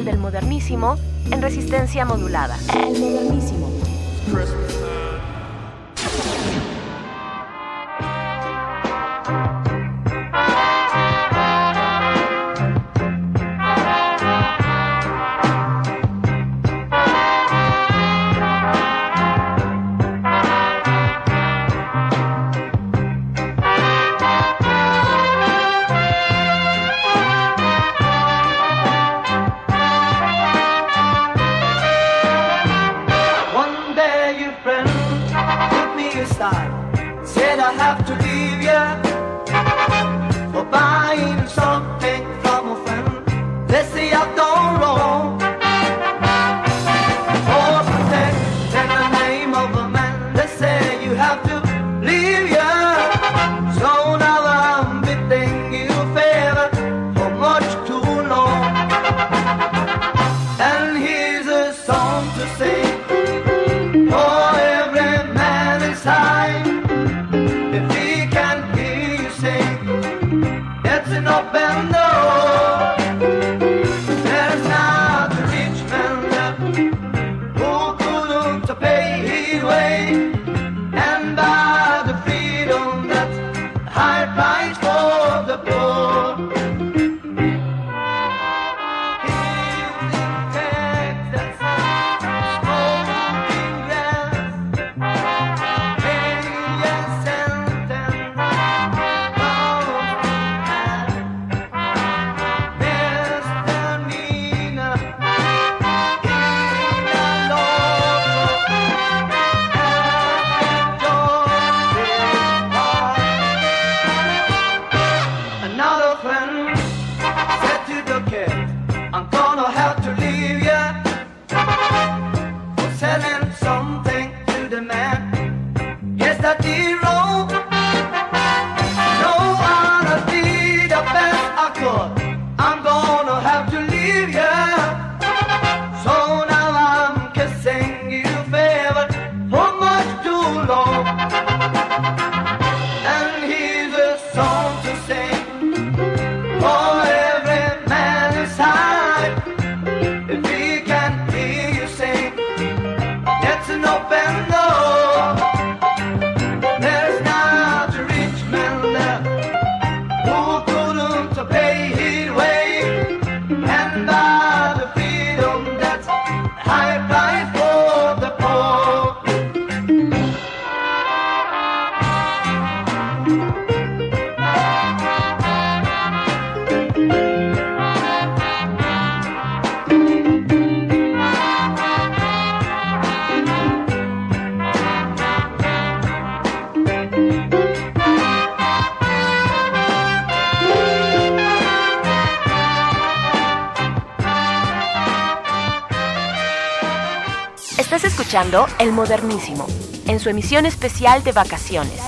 Speaker 21: del modernísimo en resistencia modulada. El Modernísimo, en su emisión especial de vacaciones.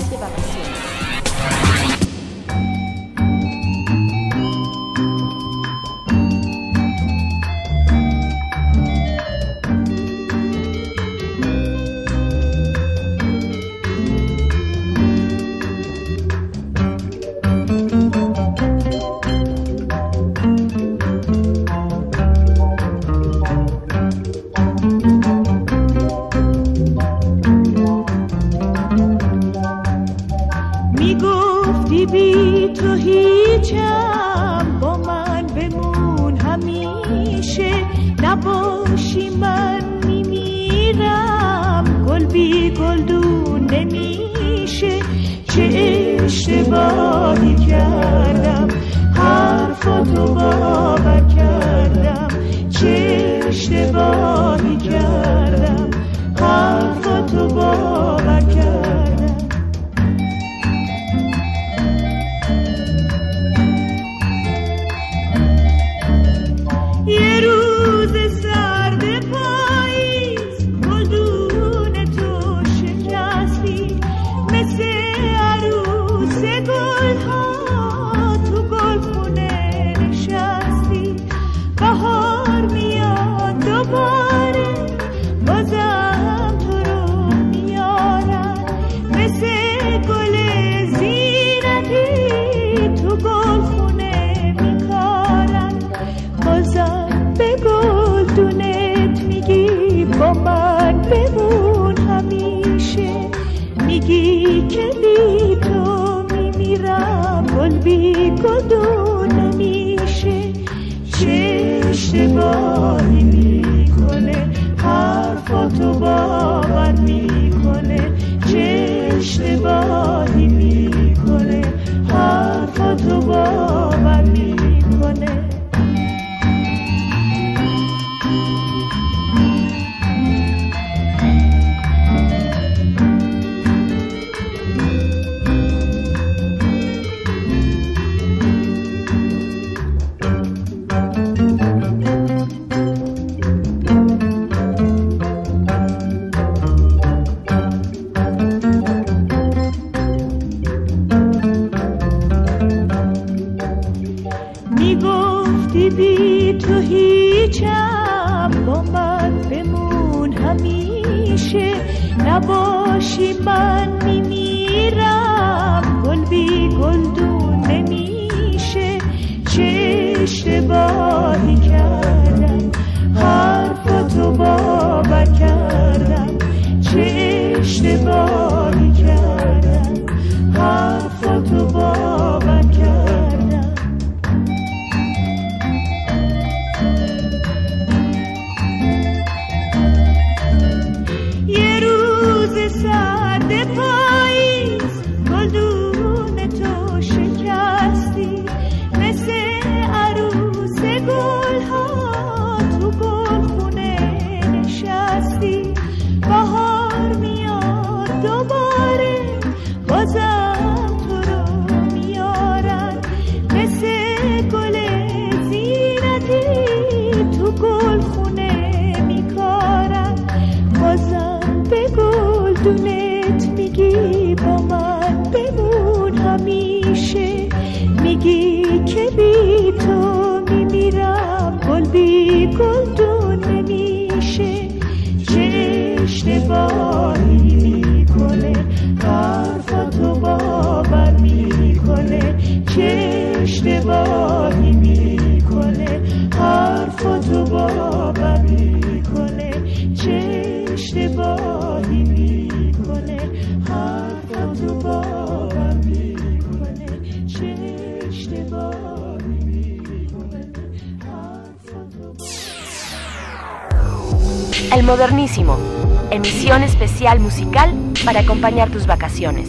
Speaker 22: Musical para acompañar tus vacaciones.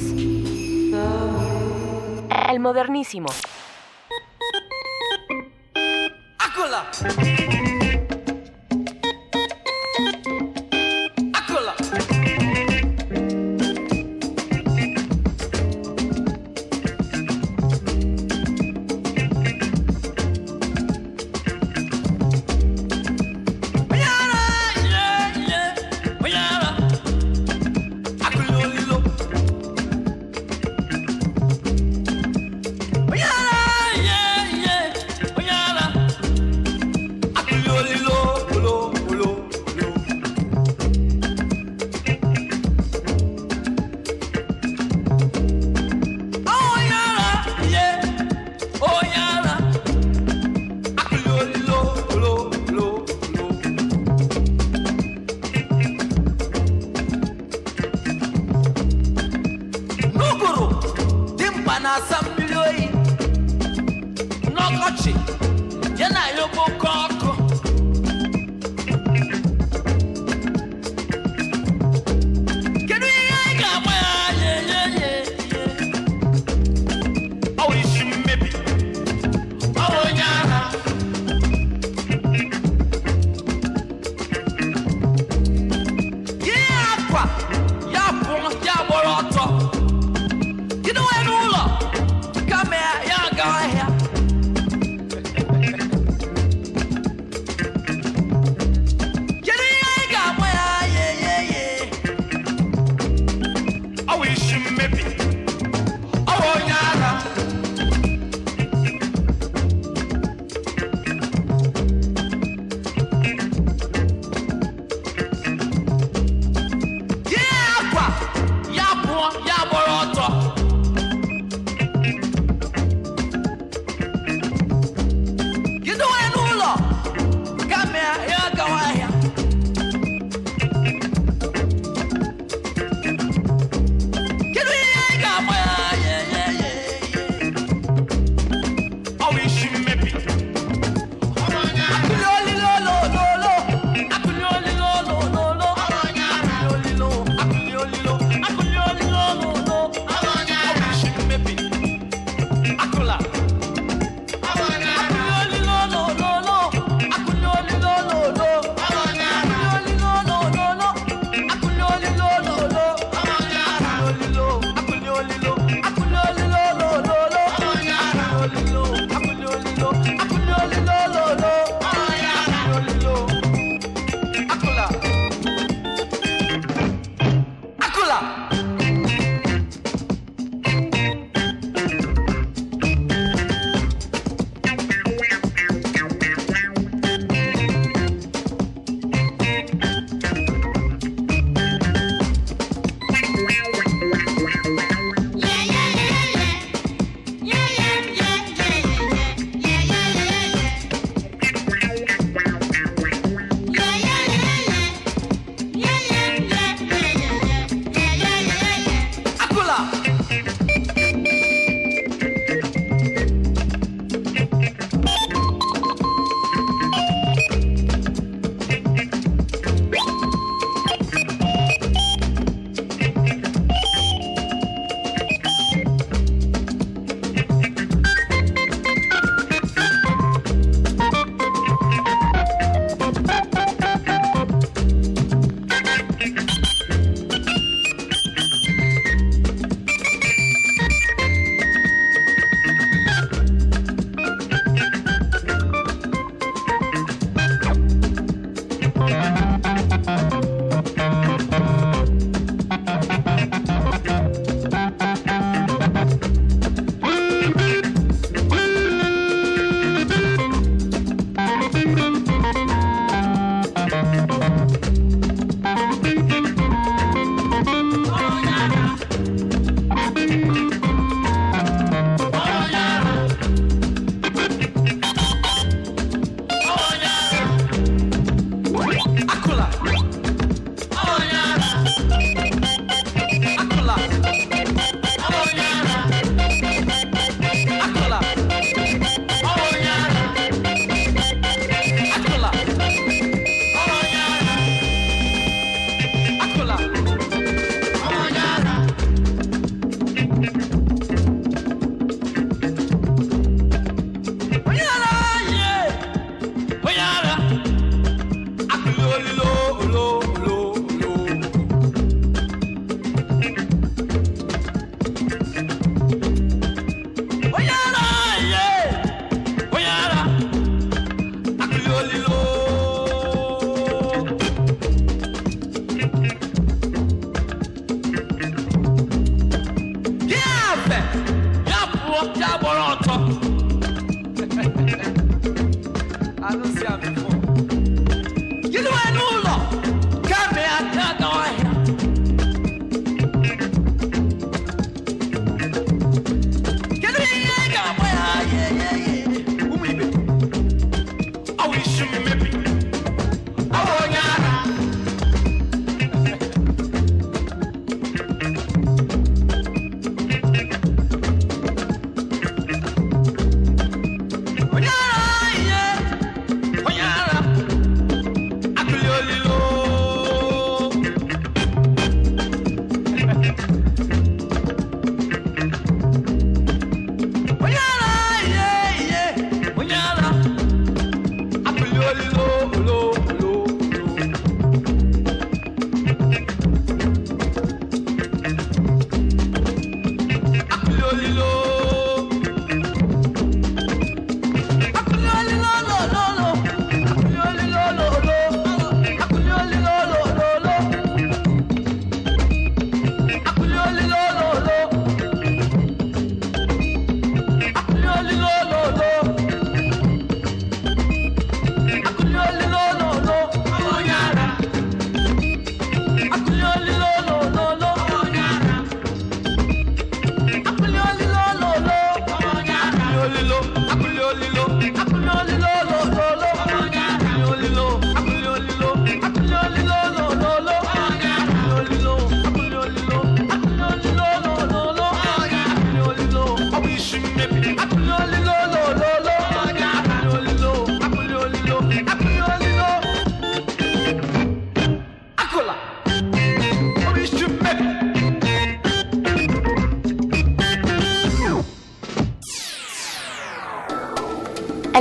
Speaker 22: El Modernísimo.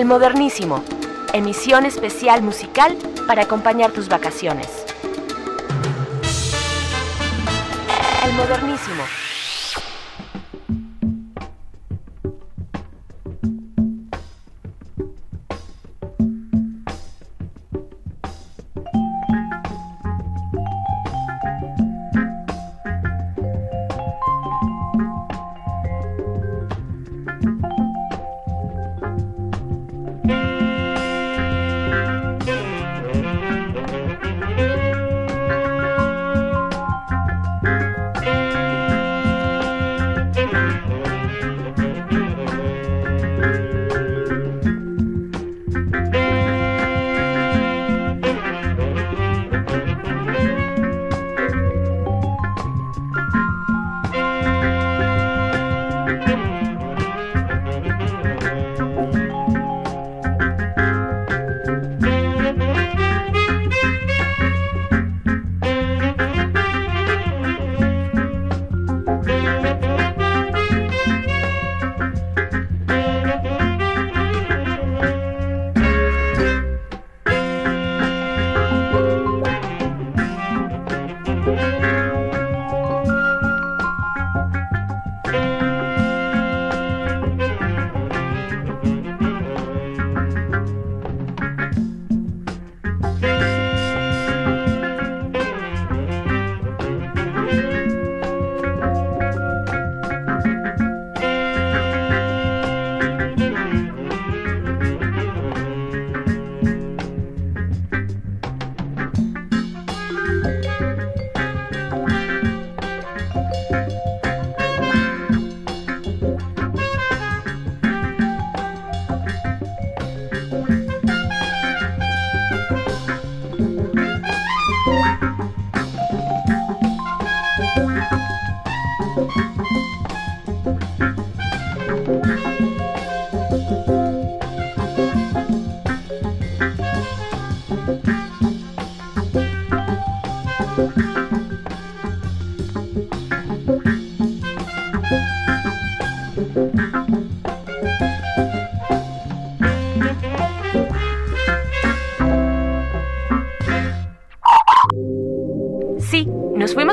Speaker 17: El Modernísimo, emisión especial musical para acompañar tus vacaciones. El Modernísimo.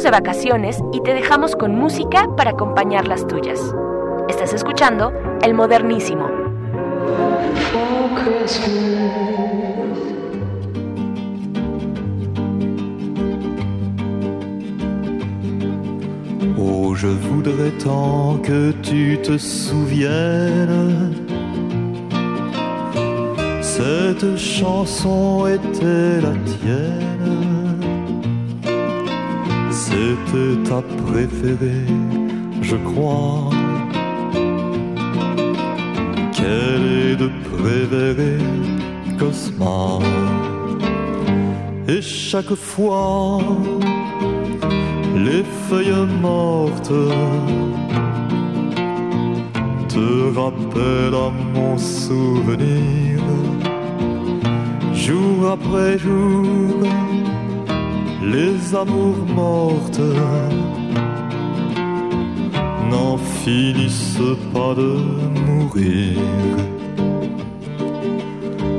Speaker 17: De vacaciones y te dejamos con música para acompañar las tuyas. Estás escuchando El Modernísimo.
Speaker 23: Oh, je voudrais tant que tu te souviennes. Cette chanson était la tienne. C'était ta préférée, je crois. Quelle est de préférée, Cosma? Et chaque fois, les feuilles mortes te rappellent à mon souvenir, jour après jour, les amours mortes n'en finissent pas de mourir.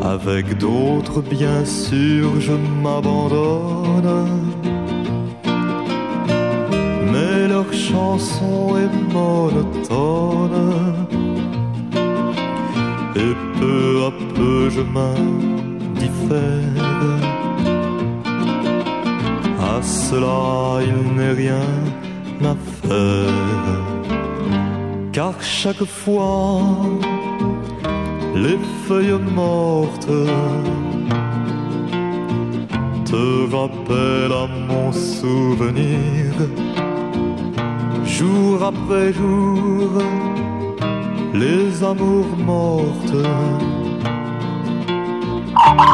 Speaker 23: Avec d'autres, bien sûr, je m'abandonne mais leur chanson est monotone. Et peu à peu je m'indiffère. Cela il n'est rien à faire. Car chaque fois, les feuilles mortes te rappellent à mon souvenir jour après jour, les amours mortes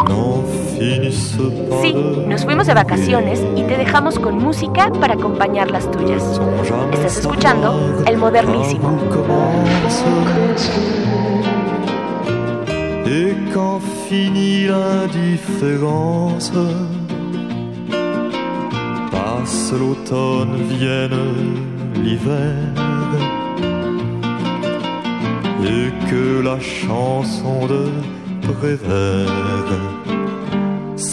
Speaker 23: pas.
Speaker 17: Sí, nos fuimos de vacaciones y te dejamos con música para acompañar las tuyas. Estás escuchando El Modernísimo.
Speaker 23: Et quand finit l'indifférence, passe l'automne, vienne l'hiver et que la chanson de préfère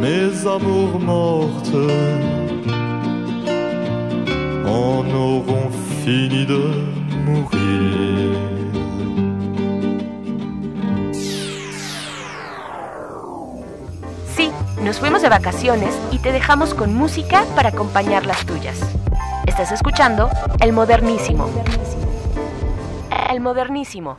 Speaker 23: mes amours mortes en auront fini de mourir.
Speaker 24: Sí, nos fuimos de vacaciones y te dejamos con música para acompañar las tuyas. Estás escuchando El Modernísimo. El Modernísimo.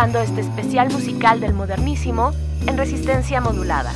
Speaker 24: Este especial musical del modernísimo en resistencia modulada.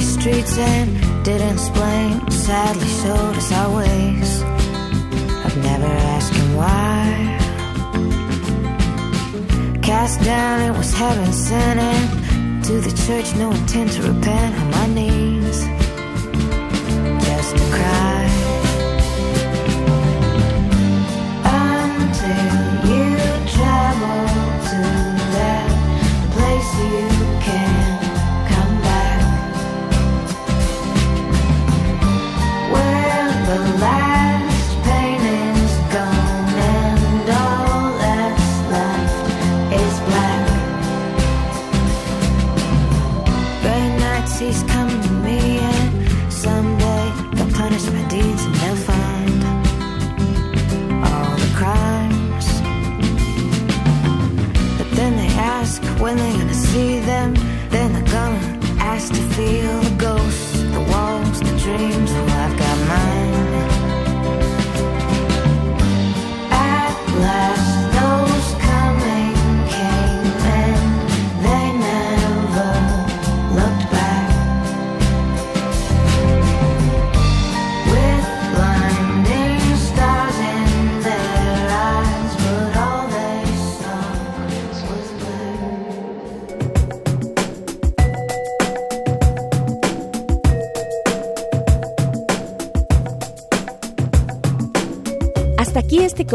Speaker 25: Streets and didn't explain. Sadly showed us our ways. I've never asked him why. Cast down, it was heaven sending. To the church, no intent to repent. On my knees, light.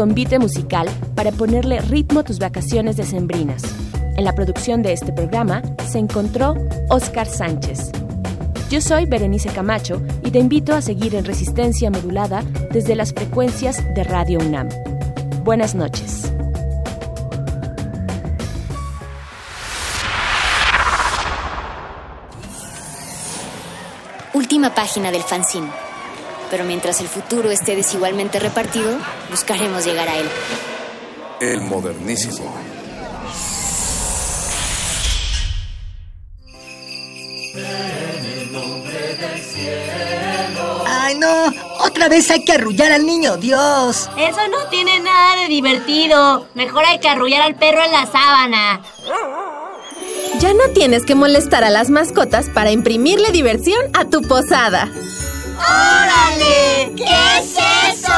Speaker 25: Convite musical para ponerle ritmo a tus vacaciones decembrinas. En la producción de este programa se encontró Oscar Sánchez. Yo soy Berenice Camacho y te invito a seguir en resistencia modulada desde las frecuencias de Radio UNAM. Buenas noches.
Speaker 26: Última página del fanzine. Pero mientras el futuro esté desigualmente repartido, buscaremos llegar a él.
Speaker 6: El modernísimo.
Speaker 27: ¡Ay, no! Otra vez hay que arrullar al niño Dios.
Speaker 18: Eso no tiene nada de divertido. Mejor hay que arrullar al perro en la sábana.
Speaker 25: Ya no tienes que molestar a las mascotas para imprimirle diversión a tu posada.
Speaker 18: ¿Qué es eso?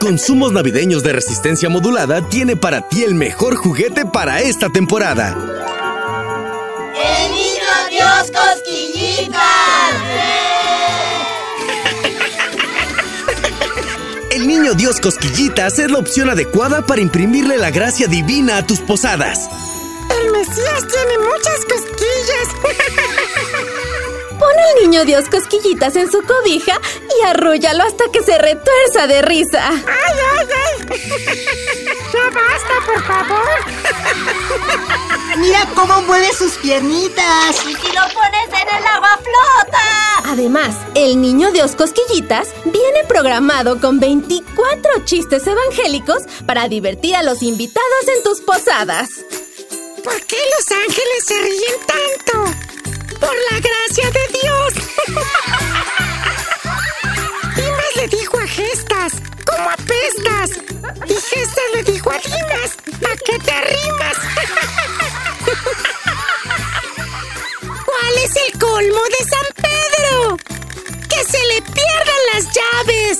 Speaker 28: Consumos navideños de resistencia modulada tiene para ti el mejor juguete para esta temporada.
Speaker 18: ¡El niño Dios cosquillitas!
Speaker 28: El niño Dios Cosquillitas es la opción adecuada para imprimirle la gracia divina a tus posadas.
Speaker 29: El Mesías tiene muchas cosquillas.
Speaker 25: Niño Dios cosquillitas en su cobija y arrúllalo hasta que se retuerza de risa.
Speaker 29: ¡Ay, ay, ay! ¡Ya basta, por favor!
Speaker 27: Mira cómo mueve sus piernitas.
Speaker 18: Y si lo pones en el agua flota.
Speaker 25: Además, el niño Dios Cosquillitas viene programado con 24 chistes evangélicos para divertir a los invitados en tus posadas.
Speaker 29: ¿Por qué los ángeles se ríen tanto? ¡Por la gracia de Dios! Dimas le dijo a Gestas, ¿cómo apestas? Y Gestas le dijo a Dimas, ¿a qué te arrimas? ¿Cuál es el colmo de San Pedro? ¡Que se le pierdan las llaves!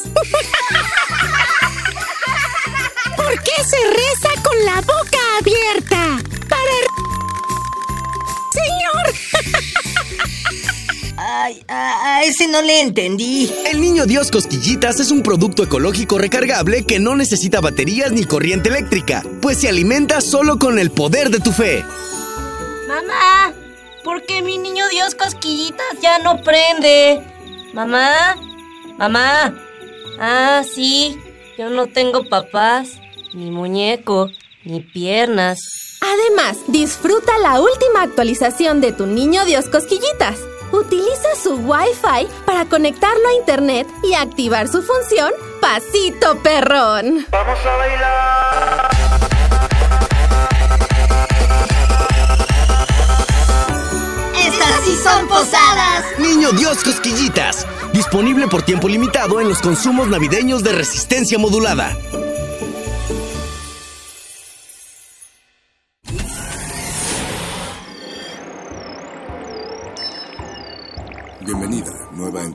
Speaker 29: ¿Por qué se reza con la boca abierta? Para... Señor.
Speaker 27: Ay, a, a ese no le entendí.
Speaker 28: El niño Dios Cosquillitas es un producto ecológico recargable que no necesita baterías ni corriente eléctrica, pues se alimenta solo con el poder de tu fe.
Speaker 18: Mamá, ¿por qué mi niño Dios cosquillitas ya no prende? Mamá, mamá. Ah, sí, yo no tengo papás, ni muñeco, ni piernas.
Speaker 25: Además, disfruta la última actualización de tu niño Dios Cosquillitas. Utiliza su Wi-Fi para conectarlo a Internet y activar su función Pasito Perrón.
Speaker 30: Vamos a bailar.
Speaker 27: Estas sí son posadas.
Speaker 28: Niño Dios Cosquillitas, disponible por tiempo limitado en los consumos navideños de resistencia modulada.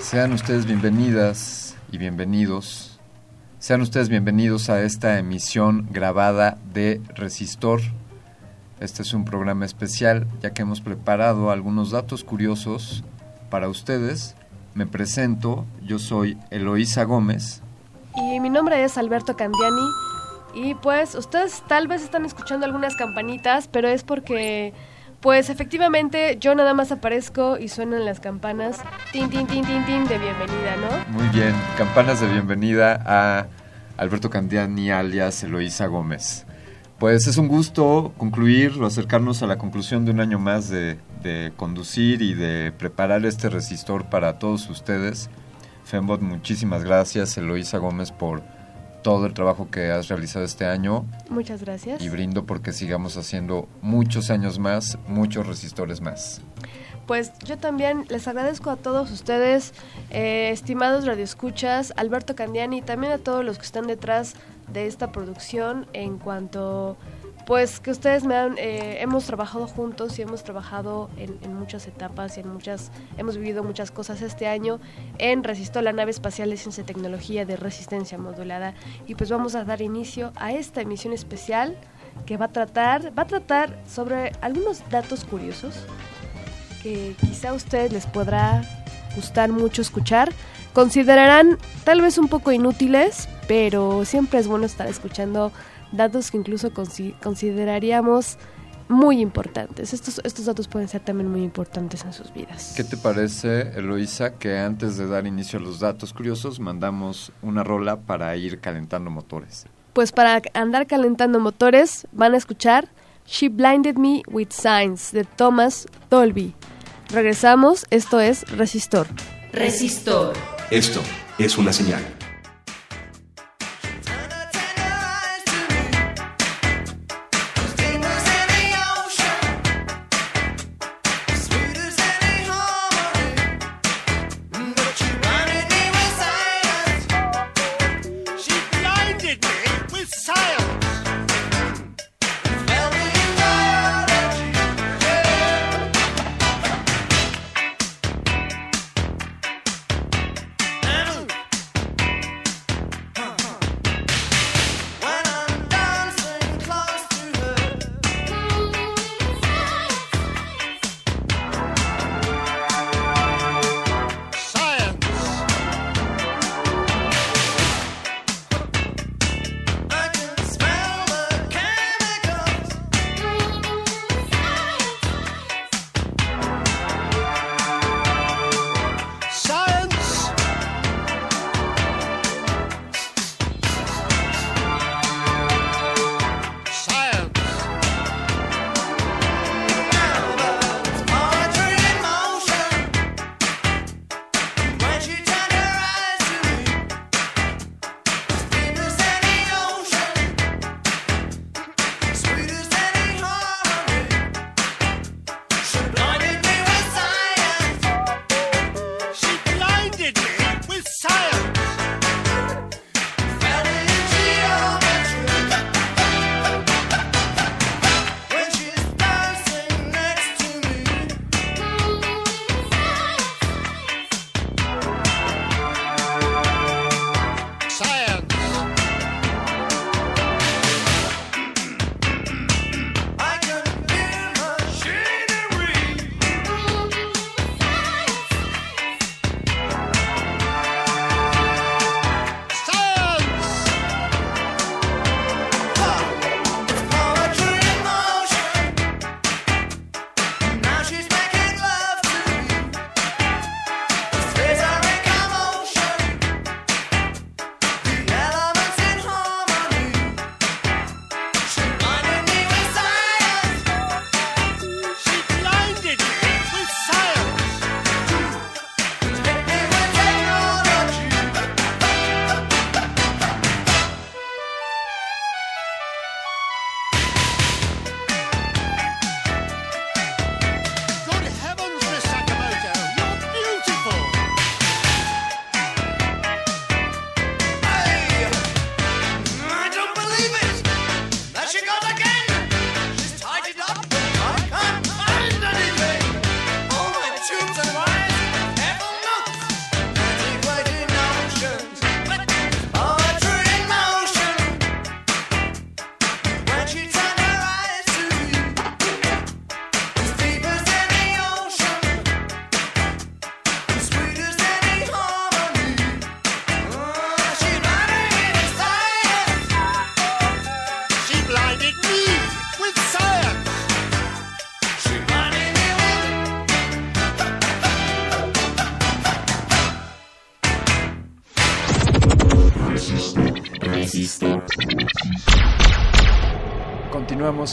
Speaker 31: Sean ustedes bienvenidas y bienvenidos. Sean ustedes bienvenidos a esta emisión grabada de Resistor. Este es un programa especial ya que hemos preparado algunos datos curiosos para ustedes. Me presento, yo soy Eloísa Gómez.
Speaker 32: Y mi nombre es Alberto Candiani y pues ustedes tal vez están escuchando algunas campanitas, pero es porque pues efectivamente yo nada más aparezco y suenan las campanas tin tin tin tin tin de bienvenida, ¿no?
Speaker 31: Muy bien, campanas de bienvenida a Alberto Candiani alias Eloísa Gómez. Pues es un gusto concluir o acercarnos a la conclusión de un año más de, de conducir y de preparar este resistor para todos ustedes. Fembot, muchísimas gracias, Eloísa Gómez, por todo el trabajo que has realizado este año.
Speaker 32: Muchas gracias.
Speaker 31: Y brindo porque sigamos haciendo muchos años más, muchos resistores más.
Speaker 32: Pues yo también les agradezco a todos ustedes, eh, estimados radioescuchas, Alberto Candiani y también a todos los que están detrás de esta producción en cuanto pues que ustedes me han eh, hemos trabajado juntos y hemos trabajado en, en, muchas etapas y en muchas hemos vivido muchas cosas este año en Resistor la nave espacial de ciencia y tecnología de resistencia modulada. Y pues vamos a dar inicio a esta emisión especial que va a tratar va a tratar sobre algunos datos curiosos que quizá a ustedes les podrá gustar mucho escuchar. Considerarán tal vez un poco inútiles pero siempre es bueno estar escuchando datos que incluso consideraríamos muy importantes. Estos, estos datos pueden ser también muy importantes en sus vidas.
Speaker 31: ¿Qué te parece, Eloisa, que antes de dar inicio a los datos curiosos mandamos una rola para ir calentando motores?
Speaker 32: Pues para andar calentando motores van a escuchar She Blinded Me with Signs de Thomas Dolby. Regresamos, esto es Resistor.
Speaker 11: Resistor.
Speaker 33: Esto es una señal.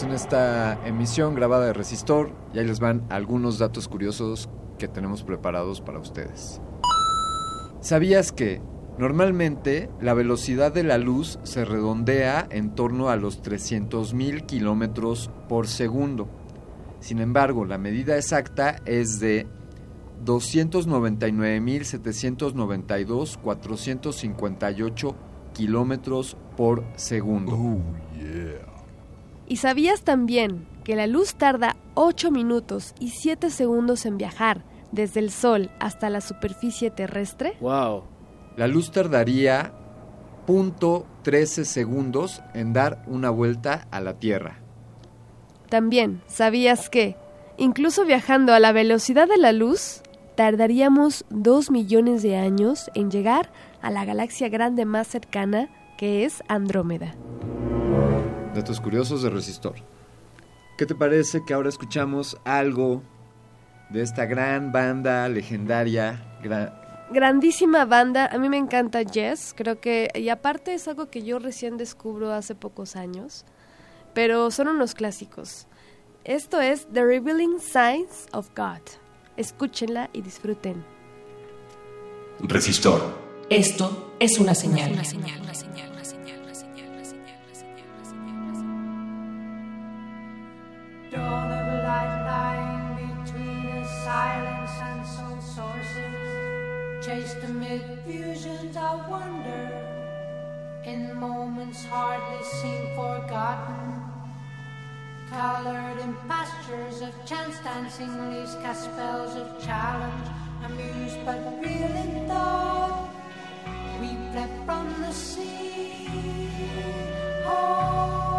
Speaker 31: En esta emisión grabada de Resistor y ahí les van algunos datos curiosos que tenemos preparados para ustedes. ¿Sabías que normalmente la velocidad de la luz se redondea en torno a los 300.000 kilómetros por segundo? Sin embargo, la medida exacta es de 299.792.458 kilómetros por segundo.
Speaker 32: ¿Y sabías también que la luz tarda 8 minutos y 7 segundos en viajar desde el Sol hasta la superficie terrestre?
Speaker 31: Wow. La luz tardaría .13 segundos en dar una vuelta a la Tierra.
Speaker 32: También, ¿sabías que, incluso viajando a la velocidad de la luz, tardaríamos 2 millones de años en llegar a la galaxia grande más cercana, que es Andrómeda?
Speaker 31: Datos curiosos de Resistor. ¿Qué te parece que ahora escuchamos algo de esta gran banda legendaria? gra-
Speaker 32: Grandísima banda, a mí me encanta Yes, creo que, y aparte es algo que yo recién descubro hace pocos años, pero son unos clásicos. Esto es The Revealing Signs of God. Escúchenla y disfruten.
Speaker 33: Resistor.
Speaker 34: Esto es una señal.
Speaker 18: Dawn of light lying between us, silence and soul sources. Chased amid fusions of wonder, in moments hardly seen forgotten. Colored in pastures of chance dancing leaves cast spells of challenge, amused but real in thought. We fled from the sea. Oh,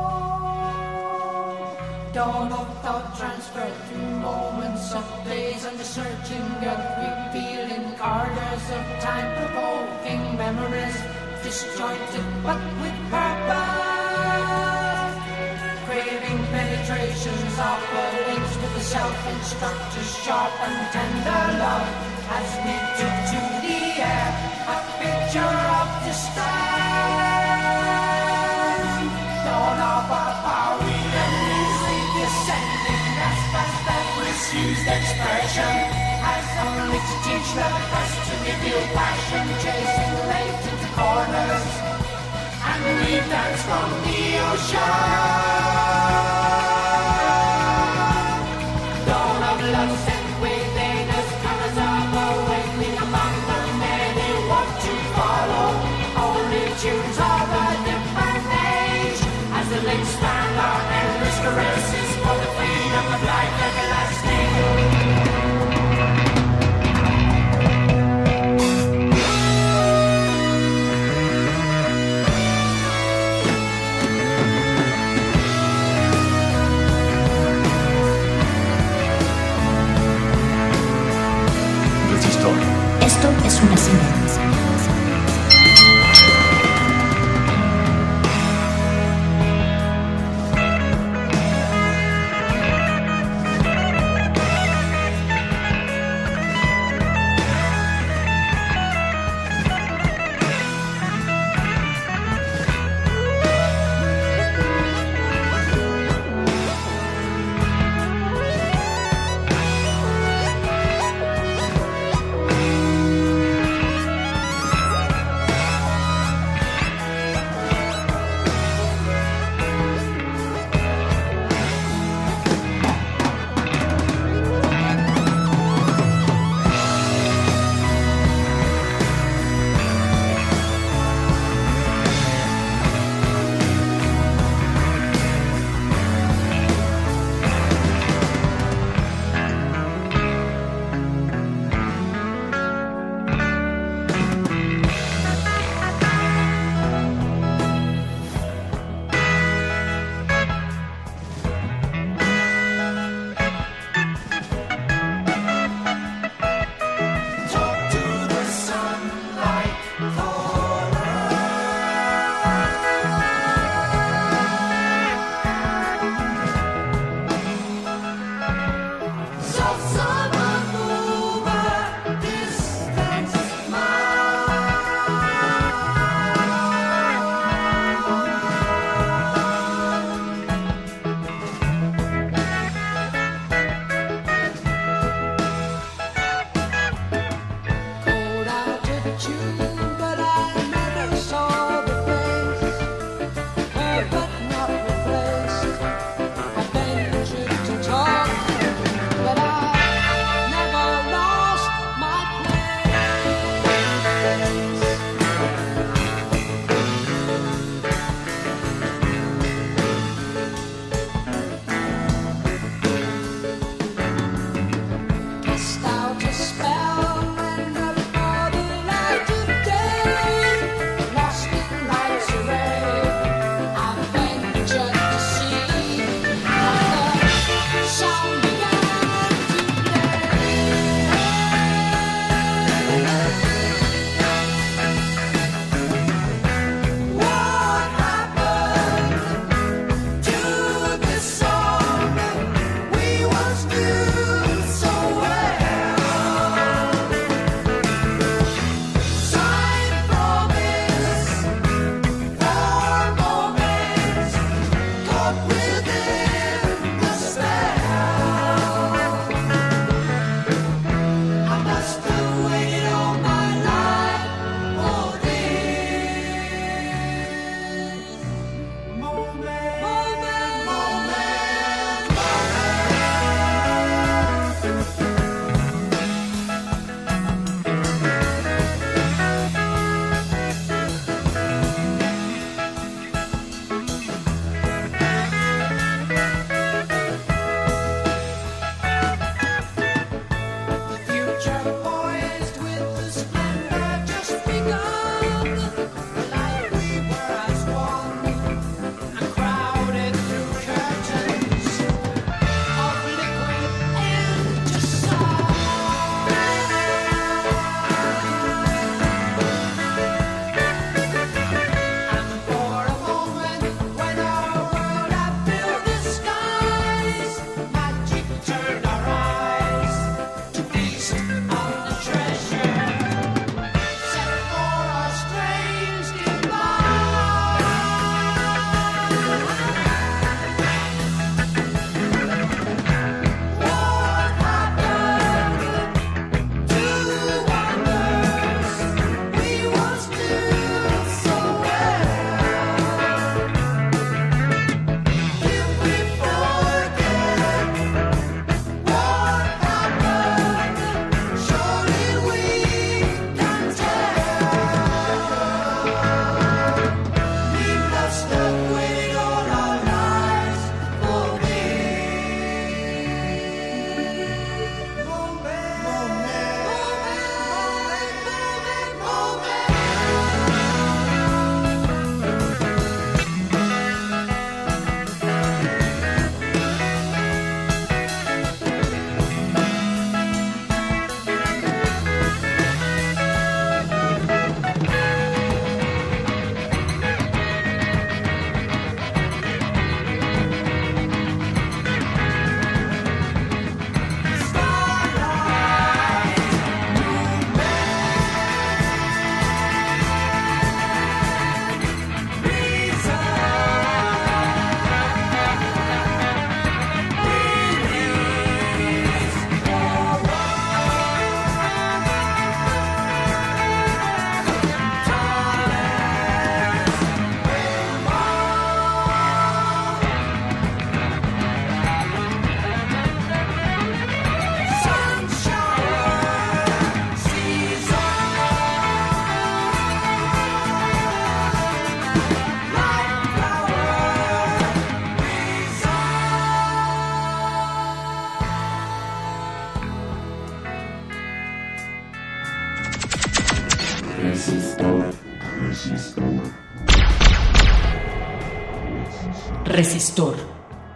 Speaker 18: dawn of thought transferred through moments of days and the searching gut revealing corridors of time provoking memories disjointed but with purpose. Craving penetrations of the links with the self-instructors sharp and tender love as we took to the air a picture of despair. Dawn of our misused expression. Has only to teach the first to reveal passion chasing latent corners and we dance from the ocean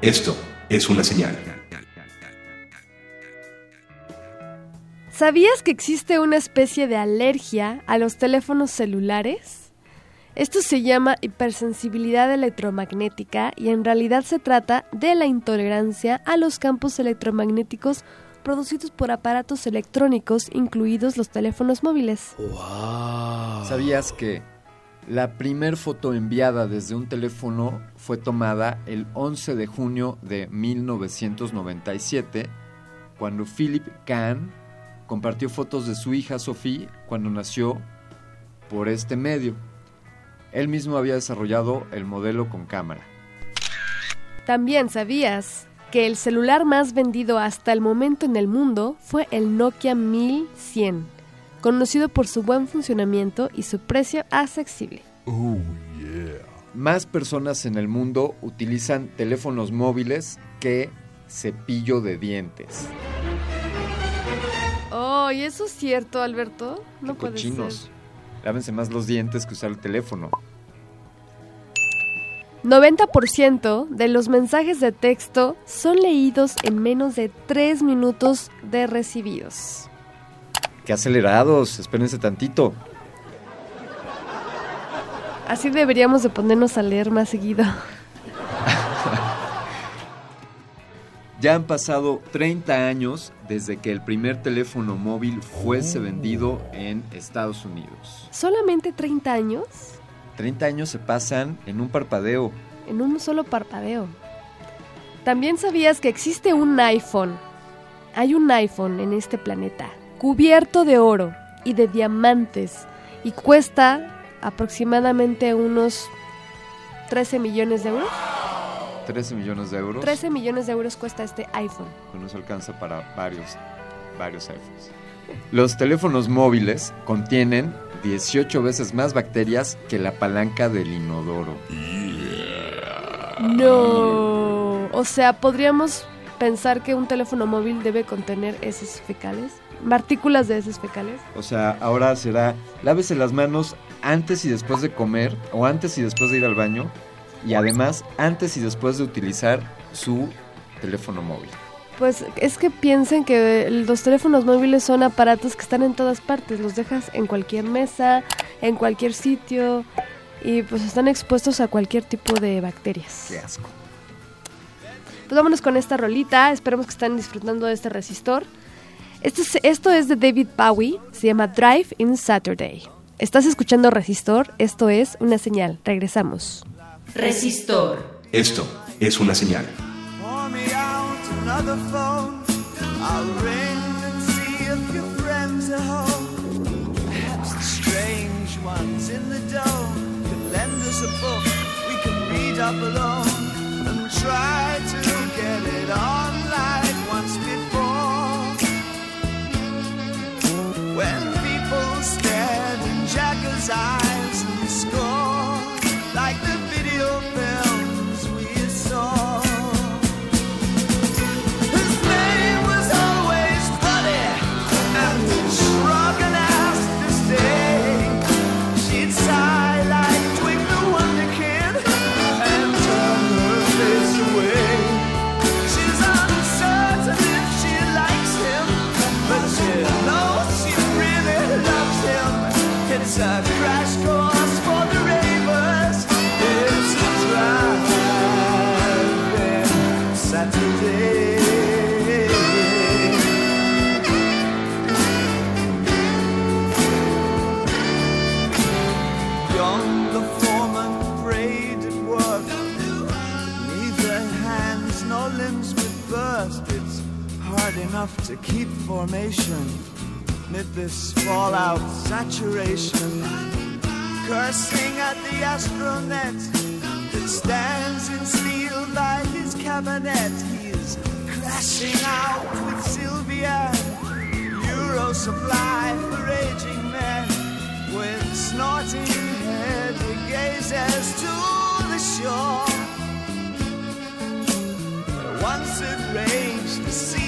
Speaker 33: Esto es una señal.
Speaker 32: ¿Sabías que existe una especie de alergia a los teléfonos celulares? Esto se llama hipersensibilidad electromagnética y en realidad se trata de la intolerancia a los campos electromagnéticos producidos por aparatos electrónicos, incluidos los teléfonos móviles.
Speaker 31: ¿Sabías que la primer foto enviada desde un teléfono fue tomada el 11 de junio de 1997, cuando Philip Kahn compartió fotos de su hija Sophie cuando nació por este medio. Él mismo había desarrollado el modelo con cámara.
Speaker 32: También sabías que el celular más vendido hasta el momento en el mundo fue el Nokia 1100, conocido por su buen funcionamiento y su precio accesible.
Speaker 31: Más personas en el mundo utilizan teléfonos móviles que cepillo de dientes.
Speaker 32: Oh, ¿y eso es cierto, Alberto? No puede
Speaker 31: Cochinos.
Speaker 32: ser.
Speaker 31: Lávense más los dientes que usar el teléfono.
Speaker 32: 90% de los mensajes de texto son leídos en menos de 3 minutos de recibidos.
Speaker 31: Qué acelerados, espérense tantito.
Speaker 32: Así deberíamos de ponernos a leer más seguido.
Speaker 31: Ya han pasado 30 años desde que el primer teléfono móvil fuese vendido en Estados Unidos.
Speaker 32: ¿Solamente 30 años?
Speaker 31: 30 años se pasan en un parpadeo.
Speaker 32: En un solo parpadeo. También sabías que existe un iPhone. Hay un iPhone en este planeta, cubierto de oro y de diamantes, y cuesta aproximadamente unos 13 millones de euros.
Speaker 31: 13 millones de euros.
Speaker 32: 13 millones de euros cuesta este iPhone.
Speaker 31: no se alcanza para varios, varios iPhones. Los teléfonos móviles contienen 18 veces más bacterias que la palanca del inodoro.
Speaker 32: No. O sea, podríamos pensar que un teléfono móvil debe contener heces fecales, partículas de heces fecales.
Speaker 31: O sea, ahora será lávese las manos antes y después de comer o antes y después de ir al baño y además antes y después de utilizar su teléfono móvil.
Speaker 32: Pues es que piensen que los teléfonos móviles son aparatos que están en todas partes, los dejas en cualquier mesa, en cualquier sitio y pues están expuestos a cualquier tipo de bacterias.
Speaker 31: Qué asco.
Speaker 32: Pues vámonos con esta rolita, esperemos que estén disfrutando de este resistor. Esto es, esto es de David Bowie, se llama Drive in Saturday. Estás escuchando Resistor, esto es una señal. Regresamos.
Speaker 34: Resistor.
Speaker 33: Esto es una señal.
Speaker 10: Pour me enough to keep formation amid this fallout saturation. Cursing at the astronet that stands in steel by his cabinet. He's crashing out with Sylvia. Euro supply for raging men with snorting head he gazes to the shore. Once it raged, the sea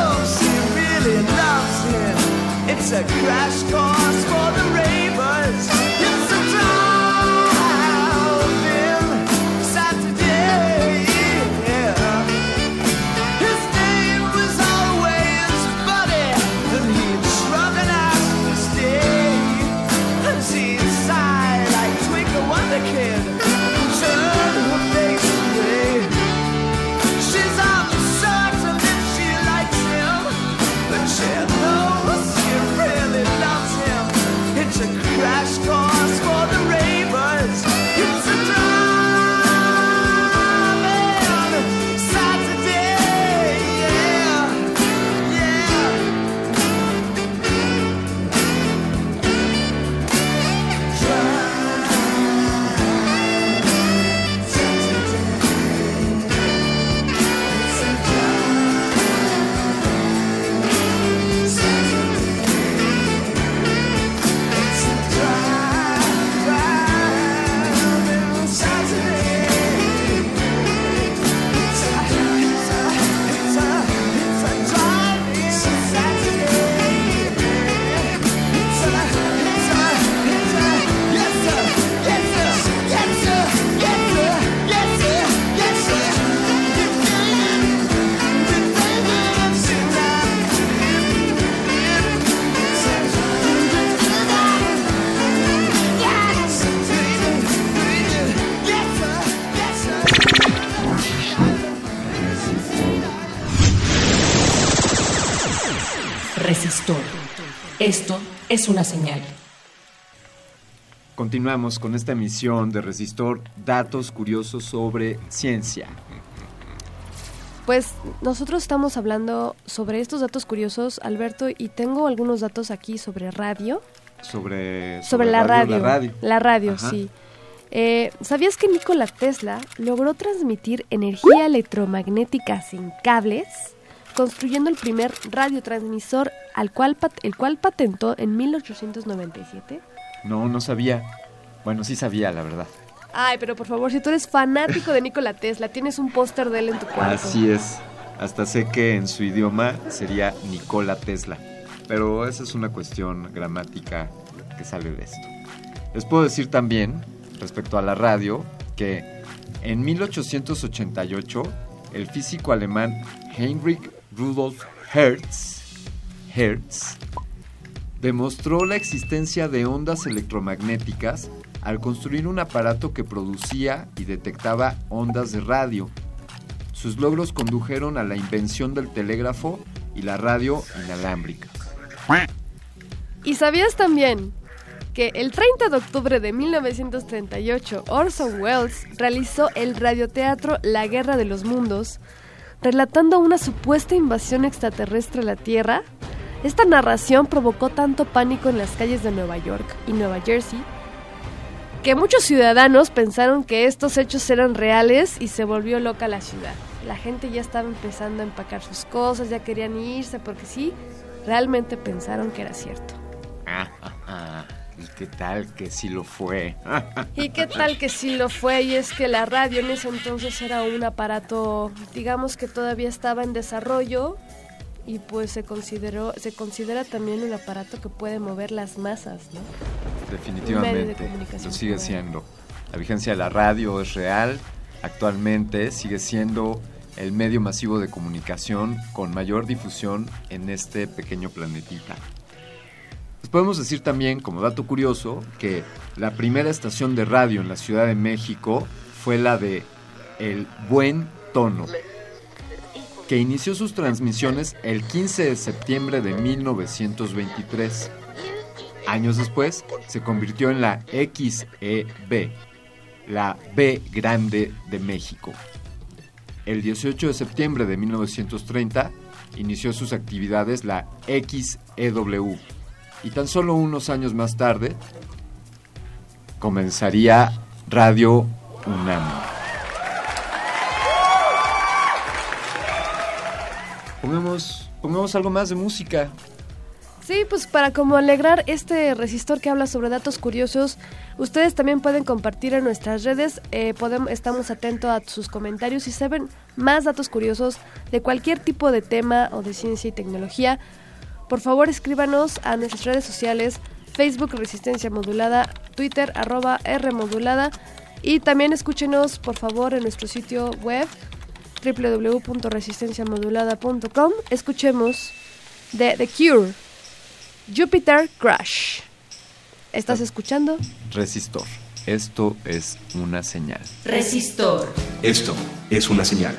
Speaker 10: a crash course for the
Speaker 34: Esto es una señal.
Speaker 31: Continuamos con esta emisión de Resistor, datos curiosos sobre ciencia.
Speaker 32: Pues nosotros estamos hablando sobre estos datos curiosos, Alberto, y tengo algunos datos aquí sobre radio.
Speaker 31: Sobre,
Speaker 32: Sobre, la, radio,
Speaker 31: La radio.
Speaker 32: La radio,
Speaker 31: Ajá.
Speaker 32: sí. Eh, ¿Sabías que Nikola Tesla logró transmitir energía electromagnética sin cables, construyendo el primer radiotransmisor al cual pat- el cual patentó en 1897?
Speaker 31: No, no sabía. Bueno, sí sabía, la verdad.
Speaker 32: Ay, pero por favor, si tú eres fanático de Nikola Tesla, tienes un póster de él en tu cuarto.
Speaker 31: Así es. Hasta sé que en su idioma sería Nikola Tesla. Pero esa es una cuestión gramática que sale de esto. Les puedo decir también, respecto a la radio, que en 1888 el físico alemán Heinrich Rudolf Hertz, Hertz demostró la existencia de ondas electromagnéticas al construir un aparato que producía y detectaba ondas de radio. Sus logros condujeron a la invención del telégrafo y la radio inalámbrica.
Speaker 32: ¿Y sabías también que el 30 de octubre de 1938 Orson Welles realizó el radioteatro La Guerra de los Mundos, relatando una supuesta invasión extraterrestre a la Tierra? Esta narración provocó tanto pánico en las calles de Nueva York y Nueva Jersey que muchos ciudadanos pensaron que estos hechos eran reales y se volvió loca la ciudad. La gente ya estaba empezando a empacar sus cosas, ya querían irse porque sí, realmente pensaron que era cierto.
Speaker 31: Ah, ah, ah. ¿Y qué tal que sí lo fue?
Speaker 32: ¿Y qué tal que sí lo fue? Y es que la radio en ese entonces era un aparato, digamos que todavía estaba en desarrollo y pues se consideró, se considera también un aparato que puede mover las masas, ¿no? De
Speaker 31: Definitivamente, lo sigue siendo. La vigencia de la radio es real. Actualmente sigue siendo el medio masivo de comunicación con mayor difusión en este pequeño planetita. Les podemos decir también, como dato curioso, que la primera estación de radio en la Ciudad de México fue la de El Buen Tono, que inició sus transmisiones el 15 de septiembre de 1923. Años después, se convirtió en la XEB, la B Grande de México. El 18 de septiembre de 1930 inició sus actividades la XEW y tan solo unos años más tarde comenzaría Radio UNAM. Pongamos, pongamos algo más de música.
Speaker 32: Sí, pues para como alegrar este resistor que habla sobre datos curiosos, ustedes también pueden compartir en nuestras redes. eh, estamos atentos a sus comentarios. Si saben más datos curiosos de cualquier tipo de tema o de ciencia y tecnología, por favor escríbanos a nuestras redes sociales, Facebook Resistencia Modulada, Twitter arroba R Modulada y también escúchenos por favor en nuestro sitio web www.resistenciamodulada.com. Escuchemos de The Cure, Jupiter Crash. ¿Estás escuchando?
Speaker 31: Resistor. Esto es una señal.
Speaker 34: Resistor.
Speaker 10: Esto es una señal.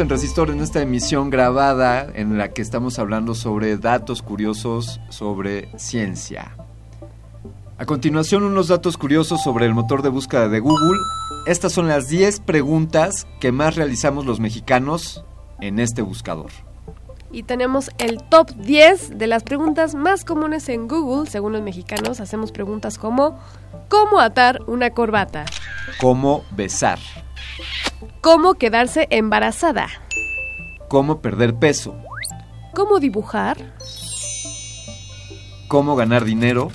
Speaker 31: En Resistor en esta emisión grabada en la que estamos hablando sobre datos curiosos sobre ciencia. A continuación, unos datos curiosos sobre el motor de búsqueda de Google. Estas son las 10 preguntas que más realizamos los mexicanos en este buscador.
Speaker 32: y tenemos el top 10 de las preguntas más comunes en Google. Según los mexicanos, hacemos preguntas como ¿Cómo atar una corbata?
Speaker 31: ¿Cómo besar?
Speaker 32: ¿Cómo quedarse embarazada?
Speaker 31: ¿Cómo perder peso?
Speaker 32: ¿Cómo dibujar?
Speaker 31: ¿Cómo ganar dinero?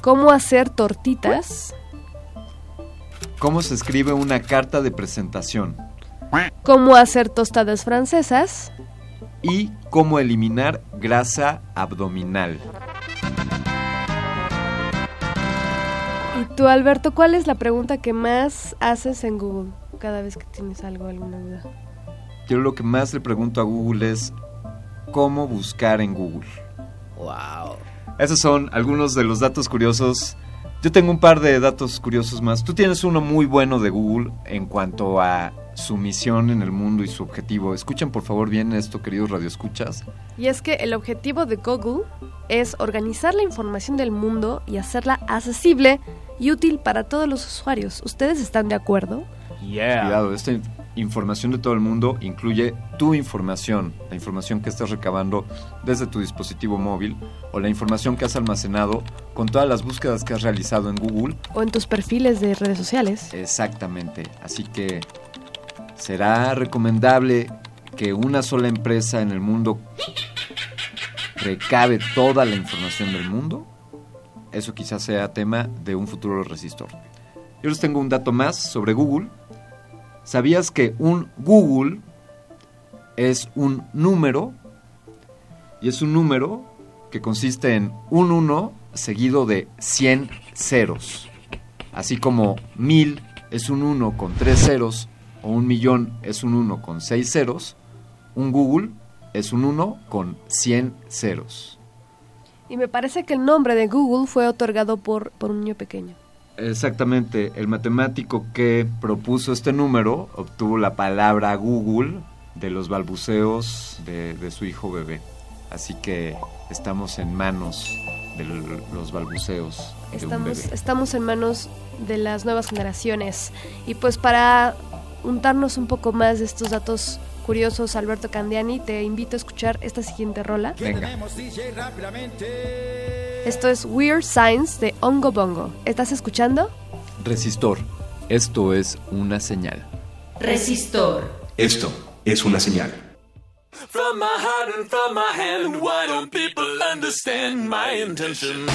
Speaker 32: ¿Cómo hacer tortitas?
Speaker 31: ¿Cómo se escribe una carta de presentación?
Speaker 32: ¿Cómo hacer tostadas francesas?
Speaker 31: Y cómo eliminar grasa abdominal.
Speaker 32: Y tú, Alberto, ¿cuál es la pregunta que más haces en Google cada vez que tienes algo, alguna duda?
Speaker 31: Yo lo que más le pregunto a Google es cómo buscar en Google.
Speaker 32: Wow.
Speaker 31: Esos son algunos de los datos curiosos. Yo tengo un par de datos curiosos más. Tú tienes uno muy bueno de Google en cuanto a su misión en el mundo y su objetivo. Escuchen por favor bien esto, queridos radioescuchas.
Speaker 32: Y es que el objetivo de Google es organizar la información del mundo y hacerla accesible y útil para todos los usuarios. ¿Ustedes están de acuerdo?
Speaker 31: Cuidado, esta in- información de todo el mundo incluye tu información, la información que estás recabando desde tu dispositivo móvil o la información que has almacenado con todas las búsquedas que has realizado en Google.
Speaker 32: O en tus perfiles de redes sociales.
Speaker 31: Exactamente. Así que será recomendable que una sola empresa en el mundo recabe toda la información del mundo. Eso quizás sea tema de un futuro resistor. Yo les tengo un dato más sobre Google. ¿Sabías que un Google es un número? Y es un número que consiste en un 1 seguido de 100 ceros. Así como 1000 es un 1 con 3 ceros o un millón es un 1 con 6 ceros, un Google es un 1 con 100 ceros.
Speaker 32: Y me parece que el nombre de Google fue otorgado por, por un niño pequeño.
Speaker 31: Exactamente, el matemático que propuso este número obtuvo la palabra Google de los balbuceos de, de su hijo bebé. Así que estamos en manos de lo- los balbuceos de un bebé.
Speaker 32: estamos en manos de las nuevas generaciones. Y pues para untarnos un poco más de estos datos curiosos, Alberto Candiani, te invito a escuchar esta siguiente rola.
Speaker 31: Venga.
Speaker 32: Esto es Weird Science de Ongo Bongo. ¿Estás escuchando?
Speaker 31: Resistor, esto es una señal.
Speaker 34: Resistor.
Speaker 33: Esto es una señal.
Speaker 35: From my heart and from my hand, why don't people understand my intention?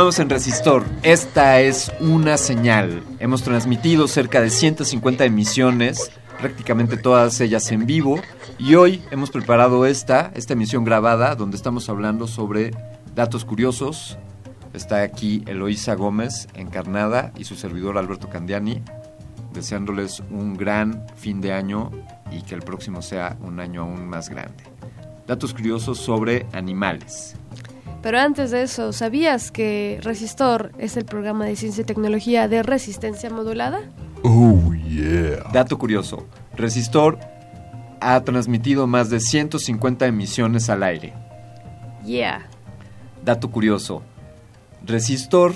Speaker 31: En Resistor. Esta es una señal. Hemos transmitido cerca de 150 emisiones, prácticamente todas ellas en vivo. Y hoy hemos preparado esta, esta emisión grabada, donde estamos hablando sobre datos curiosos. Está aquí Eloísa Gómez, encarnada, y su servidor Alberto Candiani, deseándoles un gran fin de año y que el próximo sea un año aún más grande. Datos curiosos sobre animales.
Speaker 32: Pero antes de eso, ¿sabías que Resistor es el programa de ciencia y tecnología de resistencia modulada?
Speaker 31: Oh, yeah. Dato curioso. Resistor ha transmitido más de 150 emisiones al aire.
Speaker 32: Yeah.
Speaker 31: Dato curioso. Resistor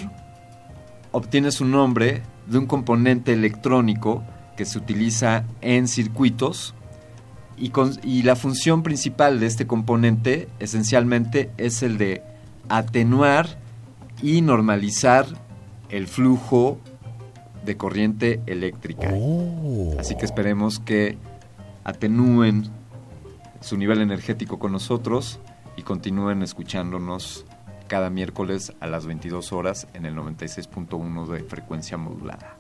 Speaker 31: obtiene su nombre de un componente electrónico que se utiliza en circuitos y, con- y la función principal de este componente esencialmente es el de atenuar y normalizar el flujo de corriente eléctrica. Así que esperemos que atenúen su nivel energético con nosotros y continúen escuchándonos cada miércoles a las 22 horas en el 96.1 de frecuencia modulada.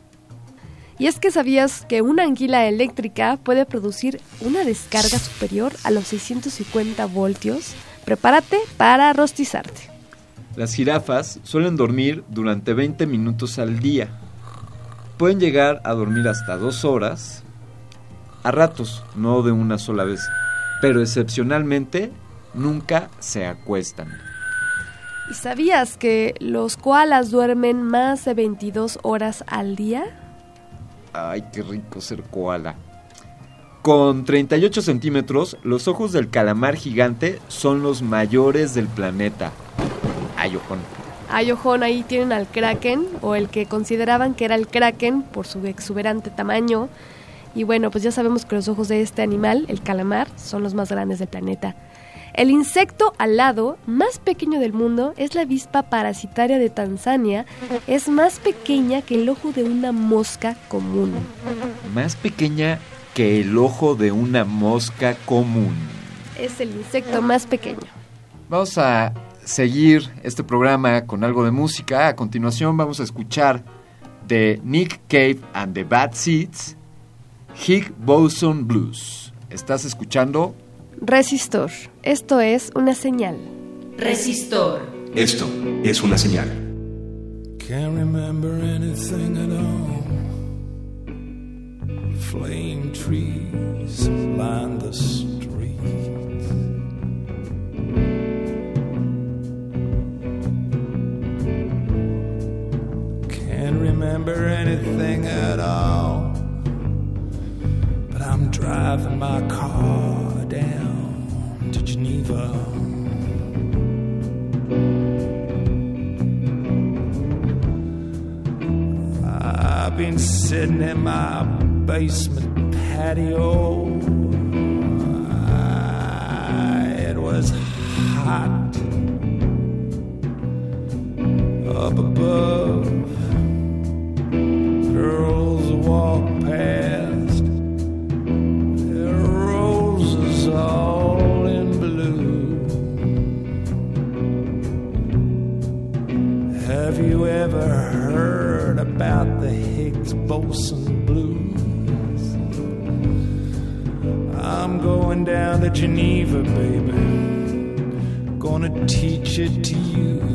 Speaker 32: Y es que sabías que una anguila eléctrica puede producir una descarga superior a los 650 voltios. Prepárate para rostizarte.
Speaker 31: Las jirafas suelen dormir durante 20 minutos al día. Pueden llegar a dormir hasta dos horas, a ratos, no de una sola vez, pero excepcionalmente nunca se acuestan.
Speaker 32: ¿Y sabías que los koalas duermen más de 22 horas al día?
Speaker 31: Ay, qué rico ser koala. Con 38 centímetros, los ojos del calamar gigante son los mayores del planeta. Ay, ojón.
Speaker 32: Ay, ojón, ahí tienen al kraken, o el que consideraban que era el kraken por su exuberante tamaño. Y bueno, pues ya sabemos que los ojos de este animal, el calamar, son los más grandes del planeta. El insecto alado más pequeño del mundo es la avispa parasitaria de Tanzania. Es más pequeña que el ojo de una mosca común.
Speaker 31: Más pequeña que el ojo de una mosca común.
Speaker 32: Es el insecto más pequeño.
Speaker 31: Vamos a seguir este programa con algo de música. A continuación vamos a escuchar de Nick Cave and the Bad Seeds, Higg Boson Blues. ¿Estás escuchando?
Speaker 32: Resistor. Esto es una señal.
Speaker 34: Resistor.
Speaker 33: Esto es una señal.
Speaker 36: Can't remember anything at all. Flame trees line the streets. Can't remember anything at all. But I'm driving my car down to Geneva. I've been sitting in my basement patio. Ah, It was hot up above. Girls walk past, their roses all in blue. Have you ever heard about the Higgs boson blues? I'm going down to Geneva, baby. Gonna teach it to you.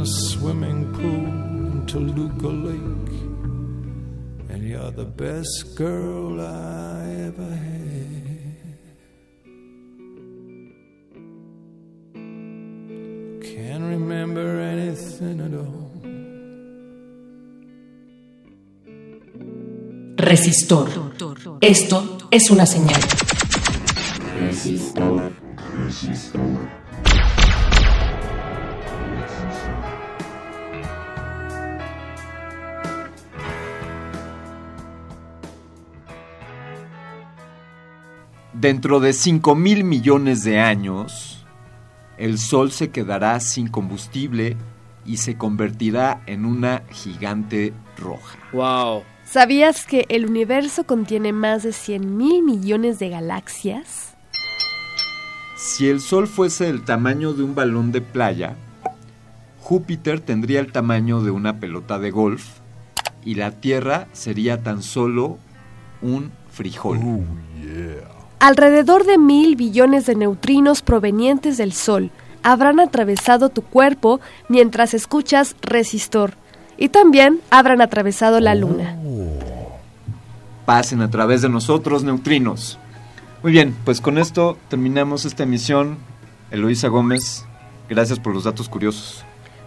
Speaker 36: A swimming pool in Toluca Lake. And you're the best girl I ever had. Can't remember anything at all.
Speaker 11: Resistor. Esto es una señal.
Speaker 37: Resistor. Resistor.
Speaker 31: Dentro de 5 mil millones de años, el Sol se quedará sin combustible y se convertirá en una gigante roja.
Speaker 38: Wow.
Speaker 32: ¿Sabías que el universo contiene más de 100 mil millones de galaxias?
Speaker 31: Si el Sol fuese del tamaño de un balón de playa, Júpiter tendría el tamaño de una pelota de golf y la Tierra sería tan solo un frijol.
Speaker 32: Alrededor de mil billones de neutrinos provenientes del Sol habrán atravesado tu cuerpo mientras escuchas resistor y también habrán atravesado la Luna.
Speaker 31: Pasen a través de nosotros, neutrinos. Muy bien, pues con esto terminamos esta emisión. Eloísa Gómez, gracias por los datos curiosos.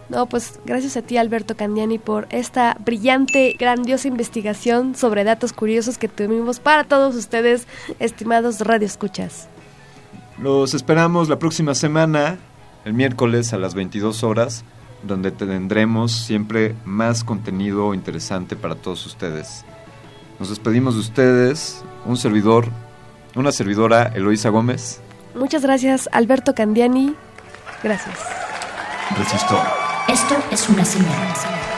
Speaker 32: No, pues gracias a ti Alberto Candiani por esta brillante, grandiosa investigación sobre datos curiosos que tuvimos para todos ustedes, estimados radioescuchas.
Speaker 31: Los esperamos la próxima semana, el miércoles a las 22 horas, donde tendremos siempre más contenido interesante para todos ustedes. Nos despedimos de ustedes, un servidor, una servidora, Eloísa Gómez.
Speaker 32: Muchas gracias, Alberto Candiani. Gracias.
Speaker 33: Resistor.
Speaker 34: Esto es una señal.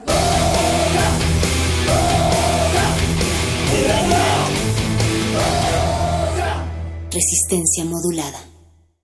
Speaker 26: Resistencia modulada.